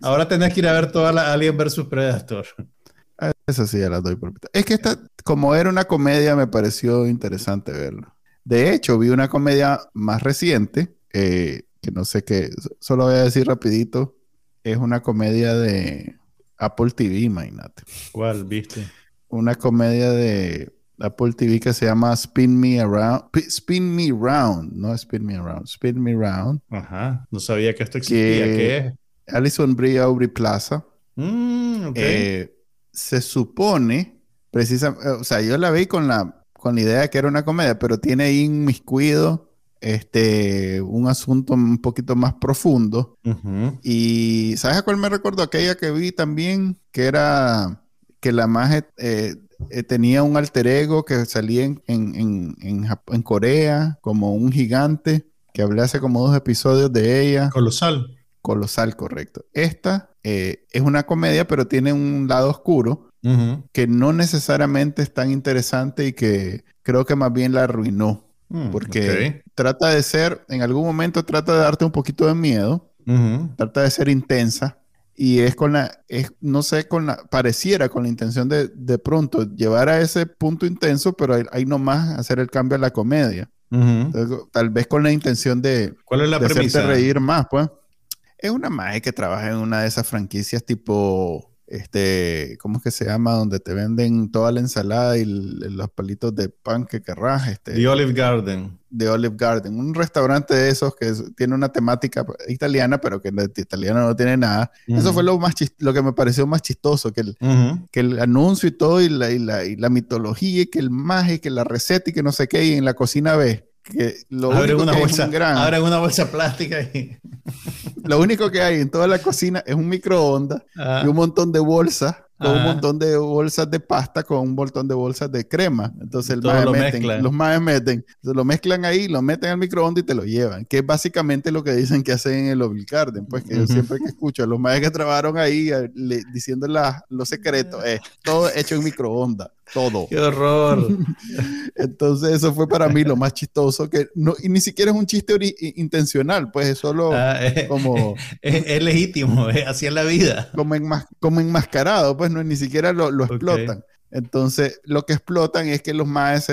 Ahora tenés que ir a ver toda la Alien vs Predator. Eso sí, ya la doy por Es que esta, como era una comedia, me pareció interesante verla. De hecho, vi una comedia más reciente, eh, que no sé qué, solo voy a decir rapidito. Es una comedia de Apple TV, imagínate. ¿Cuál viste? Una comedia de Apple TV que se llama Spin Me Around, Spin Me Round, no Spin Me Around, Spin Me Round. Ajá, no sabía que esto existía. ¿Qué es? Alison Brie Aubrey Plaza. Mm, eh, se supone, precisamente, o sea, yo la vi con la, con la idea de que era una comedia, pero tiene ahí inmiscuido este, un asunto un poquito más profundo. Y ¿sabes a cuál me recordó? Aquella que vi también, que era que la magia eh, eh, tenía un alter ego que salía en, en, en, Corea como un gigante, que hablé hace como dos episodios de ella. Colosal. Colosal, correcto. Esta eh, es una comedia, pero tiene un lado oscuro. que no necesariamente es tan interesante y que creo que más bien la arruinó Mm, porque trata de ser, en algún momento trata de darte un poquito de miedo, trata de ser intensa y es con la, es, no sé, con la, pareciera con la intención de de pronto llevar a ese punto intenso, pero ahí, nomás hacer el cambio a la comedia. tal vez con la intención de, ¿Cuál es la hacerte reír más, pues. Es una madre que trabaja en una de esas franquicias tipo este, ¿cómo es que se llama? Donde te venden toda la ensalada y los palitos de pan que querrás. Este, The Olive Garden. The Olive Garden. Un restaurante de esos que tiene una temática italiana, pero que de italiano no tiene nada. Eso fue lo, más lo que me pareció más chistoso, que el, que el anuncio y todo, y la, y la, y la mitología, y que el magia, que la receta, y que no sé qué, y en la cocina ves que lo único una bolsa, es un gran, una bolsa plástica y... lo único que hay en toda la cocina es un microondas y un montón de bolsas con un montón de bolsas de pasta con un montón de bolsas de crema. Entonces el lo meten, los más meten, se lo mezclan ahí, lo meten al microondas y te lo llevan, que es básicamente lo que dicen que hacen en el Oval Garden, pues que yo siempre que escucho a los más que trabajaron ahí diciendo los secretos, es todo hecho en microondas todo. ¡Qué horror! Entonces eso fue para mí lo más chistoso, que no, y ni siquiera es un chiste intencional, pues es solo ah, como... Es, legítimo, es así en la vida. Como, como enmascarado, pues no, ni siquiera lo, explotan. Entonces, lo que explotan es que los maes,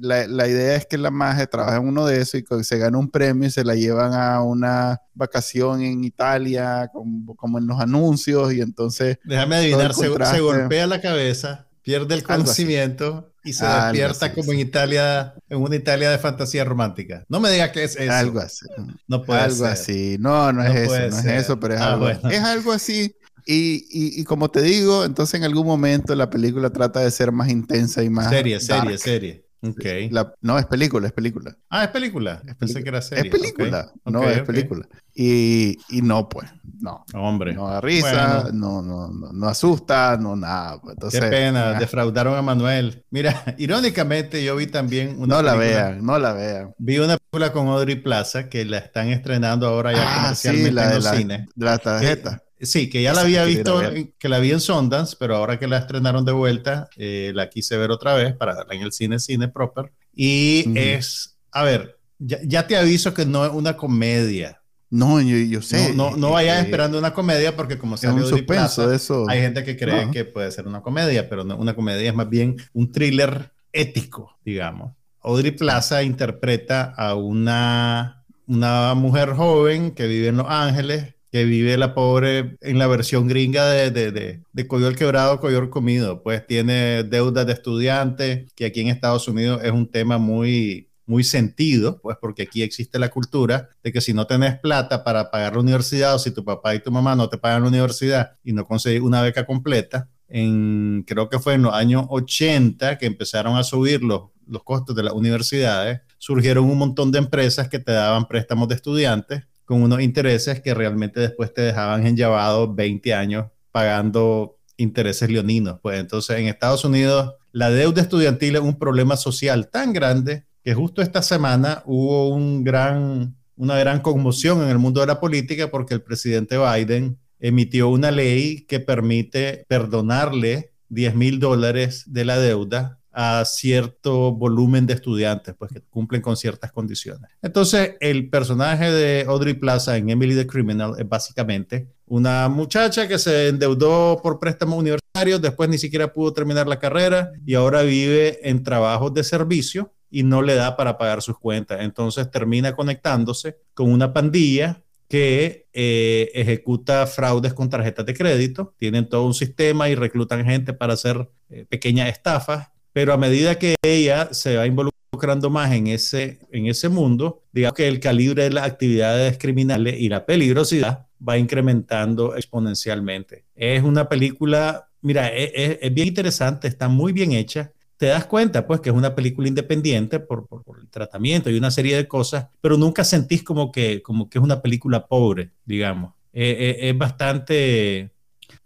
la, la, idea es que la maje trabaja en uno de esos y se gana un premio y se la llevan a una vacación en Italia, como, como en los anuncios, y entonces... Déjame adivinar, se, se, golpea la cabeza pierde el conocimiento y se despierta como en Italia, en una Italia de fantasía romántica. No me digas que es eso. Algo así. No puede algo así. No, no, es eso, no es eso, pero es, ah, algo, es algo así. Y, y, como te digo, entonces en algún momento la película trata de ser más intensa y más. Serie, serie, serie. Okay. no, es película, es película. Ah, es película. Pensé que era serie. Es película. No, es película. Y, y, no, pues. no. Hombre. No da risa, no, no, no, asusta, no nada. Pues, entonces, Qué pena, defraudaron a Manuel. Mira, irónicamente yo vi también una No la vean, no la vean. Vi una película con Audrey Plaza que la están estrenando ahora ya ah, comercialmente la en los cines. la tarjeta. Sí, que ya la había visto, que la vi en Sundance, pero ahora que la estrenaron de vuelta, eh, la quise ver otra vez para verla en el cine, cine proper. Y es, a ver, ya, te aviso que no es una comedia. No, yo, sé. No, no, vayas esperando una comedia porque como se un suspenso de eso. hay gente que cree que puede ser una comedia, pero no, una comedia es más bien un thriller ético, digamos. Audrey Plaza interpreta a una, una mujer joven que vive en Los Ángeles, que vive la pobre en la versión gringa de, de, de, de Coyol quebrado, Coyol comido. Pues tiene deudas de estudiante, que aquí en Estados Unidos es un tema muy, muy sentido, pues porque aquí existe la cultura de que si no tenés plata para pagar la universidad o si tu papá y tu mamá no te pagan la universidad y no conseguís una beca completa, en, creo que fue en los años 80 que empezaron a subir los, los costos de las universidades, surgieron un montón de empresas que te daban préstamos de estudiantes con unos intereses que realmente después te dejaban en llevado 20 años pagando intereses leoninos. Pues entonces en Estados Unidos la deuda estudiantil es un problema social tan grande que justo esta semana hubo un gran, una gran conmoción en el mundo de la política porque el presidente Biden emitió una ley que permite perdonarle 10 mil dólares de la deuda a cierto volumen de estudiantes, pues que cumplen con ciertas condiciones. Entonces, el personaje de Audrey Plaza en Emily the Criminal es básicamente una muchacha que se endeudó por préstamos universitarios, después ni siquiera pudo terminar la carrera y ahora vive en trabajos de servicio y no le da para pagar sus cuentas. Entonces termina conectándose con una pandilla que eh, ejecuta fraudes con tarjetas de crédito, tienen todo un sistema y reclutan gente para hacer eh, pequeñas estafas pero a medida que ella se va involucrando más en ese, en ese mundo, digamos que el calibre de las actividades criminales y la peligrosidad va incrementando exponencialmente. Es una película, mira, es, bien interesante, está muy bien hecha. Te das cuenta, pues, que es una película independiente por, por, el tratamiento y una serie de cosas, pero nunca sentís como que, como que es una película pobre, digamos. es bastante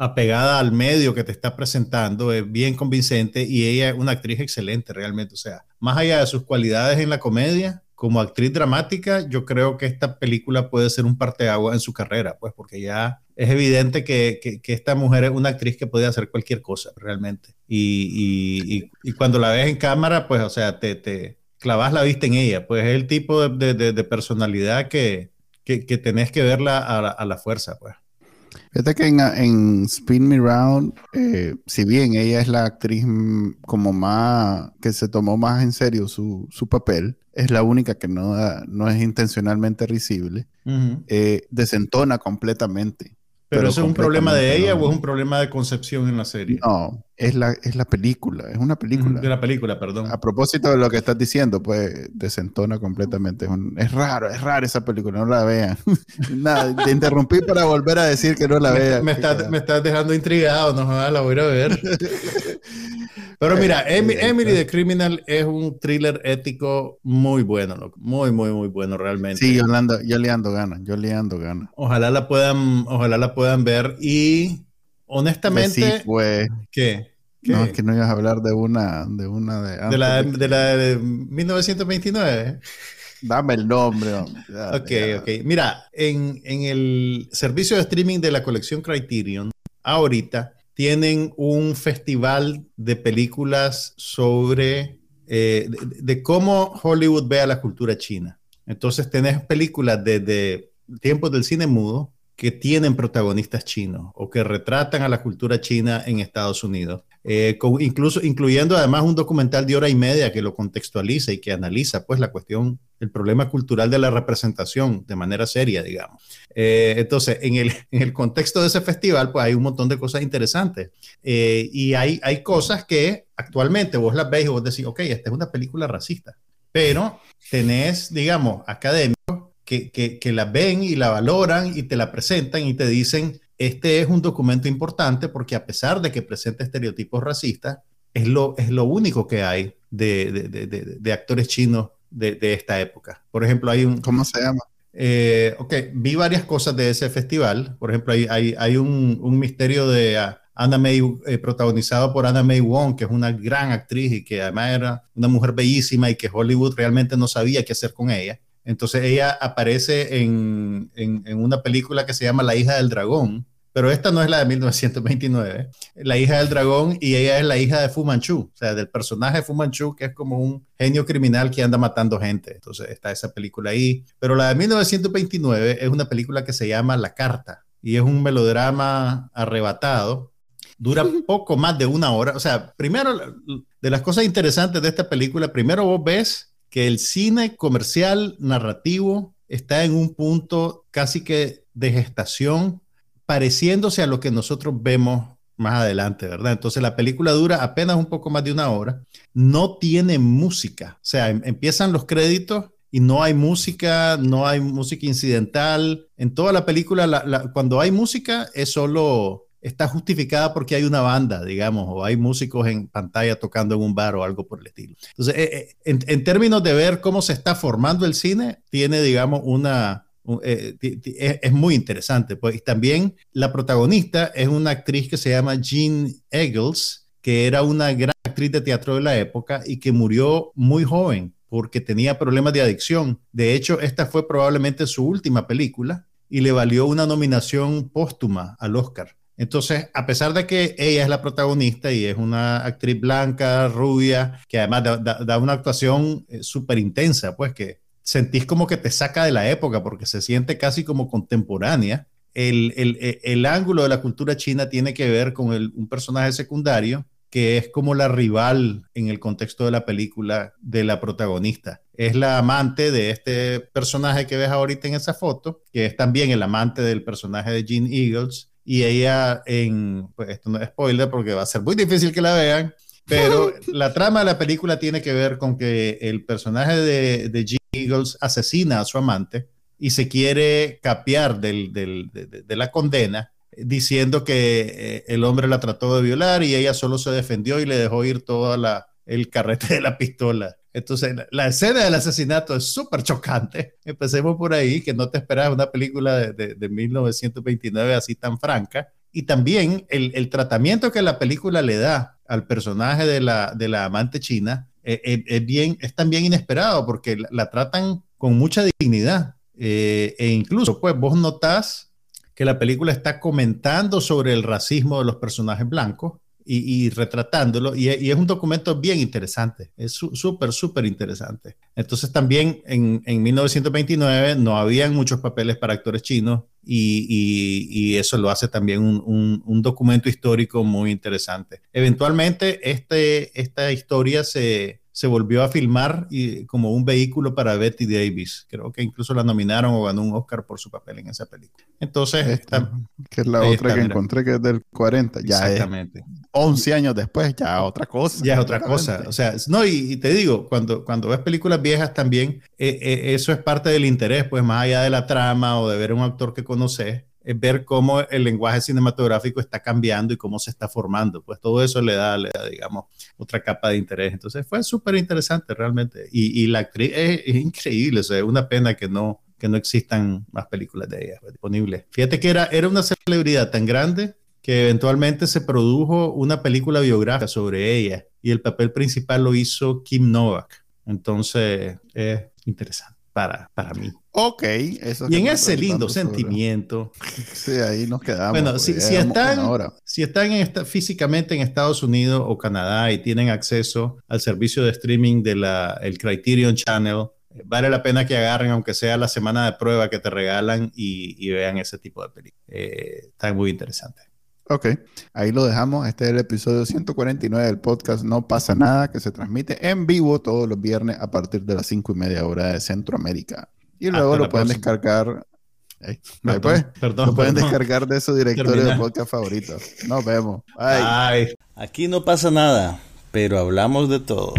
apegada al medio que te está presentando, es bien convincente y ella es una actriz excelente realmente. O sea, más allá de sus cualidades en la comedia, como actriz dramática, yo creo que esta película puede ser un parteaguas en su carrera, pues porque ya es evidente que, que, esta mujer es una actriz que puede hacer cualquier cosa realmente. Y, y, y, cuando la ves en cámara, pues, o sea, te, te clavas la vista en ella, pues es el tipo de, de, de personalidad que, que, tenés que verla a, a la fuerza, pues. Fíjate que en, Spin Me Round, eh, si bien ella es la actriz como más, que se tomó más en serio su, papel, es la única que no, no es intencionalmente risible, eh, desentona completamente. ¿Pero, eso es un problema de ella o es un problema de concepción en la serie? No, es la, es la película, es una película. De la película, perdón. A propósito de lo que estás diciendo, pues desentona completamente. Es, raro, es raro esa película, no la vean. Nada, te interrumpí para volver a decir que no la vean. Me, estás, me estás dejando intrigado, no, la voy a ver. Pero mira, Emily the Criminal es un thriller ético muy bueno, muy, muy, muy bueno realmente. Sí, yo, yo le ando ganas, yo le ando ganas. Ojalá la puedan, ojalá la puedan ver y honestamente... Sí, pues. ¿Qué? No, es que no ibas a hablar de una de una de, de la de, la de 1929. Dame el nombre. ok, ok. Mira, en, en el servicio de streaming de la colección Criterion, ahorita tienen un festival de películas sobre eh, de, cómo Hollywood ve a la cultura china. Entonces tenés películas desde tiempos del cine mudo que tienen protagonistas chinos o que retratan a la cultura china en Estados Unidos. Eh, incluso incluyendo además un documental de hora y media que lo contextualiza y que analiza pues la cuestión, el problema cultural de la representación de manera seria, digamos. Eh, entonces, en el, en el, contexto de ese festival, pues hay un montón de cosas interesantes. Eh, y hay, hay cosas que actualmente vos las veis y vos decís, ok, esta es una película racista, pero tenés, digamos, académicos que, que, que la ven y la valoran y te la presentan y te dicen, este es un documento importante porque a pesar de que presenta estereotipos racistas, es lo, es lo único que hay de, de, de, de actores chinos de, esta época. Por ejemplo, hay un... ¿Cómo se llama? Eh, ok, vi varias cosas de ese festival. Por ejemplo, hay, hay, un, un, misterio de uh, Anna May, eh, protagonizado por Anna May Wong, que es una gran actriz y que además era una mujer bellísima y que Hollywood realmente no sabía qué hacer con ella. Entonces ella aparece en, en, en una película que se llama La hija del dragón, pero esta no es la de 1929, la hija del dragón y ella es la hija de Fu Manchu, o sea, del personaje de Fu Manchu, que es como un genio criminal que anda matando gente. Entonces está esa película ahí. Pero la de 1929 es una película que se llama La Carta y es un melodrama arrebatado. Dura poco más de una hora. O sea, primero, de las cosas interesantes de esta película, primero vos ves que el cine comercial narrativo está en un punto casi que de gestación pareciéndose a lo que nosotros vemos más adelante, ¿verdad? Entonces la película dura apenas un poco más de una hora, no tiene música, o sea, em, empiezan los créditos y no hay música, no hay música incidental. En toda la película, cuando hay música, es solo, está justificada porque hay una banda, digamos, o hay músicos en pantalla tocando en un bar o algo por el estilo. Entonces, eh, eh, en, en términos de ver cómo se está formando el cine, tiene, digamos, una, eh, es, muy interesante. Pues también la protagonista es una actriz que se llama Jean Eagles, que era una gran actriz de teatro de la época y que murió muy joven porque tenía problemas de adicción. De hecho, esta fue probablemente su última película y le valió una nominación póstuma al Oscar. Entonces, a pesar de que ella es la protagonista y es una actriz blanca, rubia, que además da, una actuación eh, súper intensa, pues que sentís como que te saca de la época porque se siente casi como contemporánea. El, el, el ángulo de la cultura china tiene que ver con un personaje secundario que es como la rival en el contexto de la película de la protagonista. Es la amante de este personaje que ves ahorita en esa foto, que es también el amante del personaje de Jean Eagles. Y ella en, pues esto no es spoiler porque va a ser muy difícil que la vean, pero la trama de la película tiene que ver con que el personaje de, de Jean Eagles asesina a su amante y se quiere capear del, del, de, la condena diciendo que eh, el hombre la trató de violar y ella solo se defendió y le dejó ir todo el carrete de la pistola. Entonces, la, escena del asesinato es súper chocante. Empecemos por ahí, que no te esperas una película de, de, 1929 así tan franca. Y también el, el, tratamiento que la película le da al personaje de la, de la amante china eh, eh, es, bien, es también inesperado porque la, tratan con mucha dignidad. Eh, e incluso, pues, vos notás que la película está comentando sobre el racismo de los personajes blancos y, retratándolo. Y, es un documento bien interesante, es súper, súper interesante. Entonces también en, en, 1929 no habían muchos papeles para actores chinos y, y eso lo hace también un, un, un, documento histórico muy interesante. Eventualmente este, esta historia se, se volvió a filmar y, como un vehículo para Betty Davis. Creo que incluso la nominaron o ganó un Oscar por su papel en esa película. Entonces, esta, que es la otra que encontré que es del 40, ya exactamente. 11 años después, ya otra cosa. Ya es otra cosa. O sea, no, y, te digo, cuando, cuando ves películas viejas también, eh, eh, eso es parte del interés, pues más allá de la trama o de ver un actor que conoces, es ver cómo el lenguaje cinematográfico está cambiando y cómo se está formando. Pues todo eso le da, digamos, otra capa de interés. Entonces fue súper interesante realmente. Y, la actriz es, increíble, o sea, es una pena que no, que no existan más películas de ella disponibles. Fíjate que era, era una celebridad tan grande que eventualmente se produjo una película biográfica sobre ella y el papel principal lo hizo Kim Novak. Entonces es interesante para, para mí. Ok, eso Y en ese lindo sentimiento. Sí, ahí nos quedamos. Bueno, si, si, están, si están en físicamente en Estados Unidos o Canadá y tienen acceso al servicio de streaming del el Criterion Channel, vale la pena que agarren, aunque sea la semana de prueba que te regalan y, vean ese tipo de películas. Eh, está muy interesante. Ok, ahí lo dejamos. Este es el episodio 149 del podcast No pasa nada, que se transmite en vivo todos los viernes a partir de las 5 y media hora de Centroamérica. Y luego lo pueden descargar. perdón, lo pueden descargar de su directorio de podcast favorito. Nos vemos. Bye. Aquí no pasa nada, pero hablamos de todo.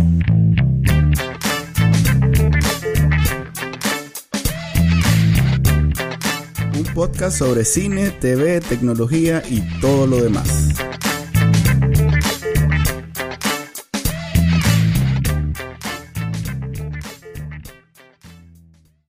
Un podcast sobre cine, TV, tecnología y todo lo demás.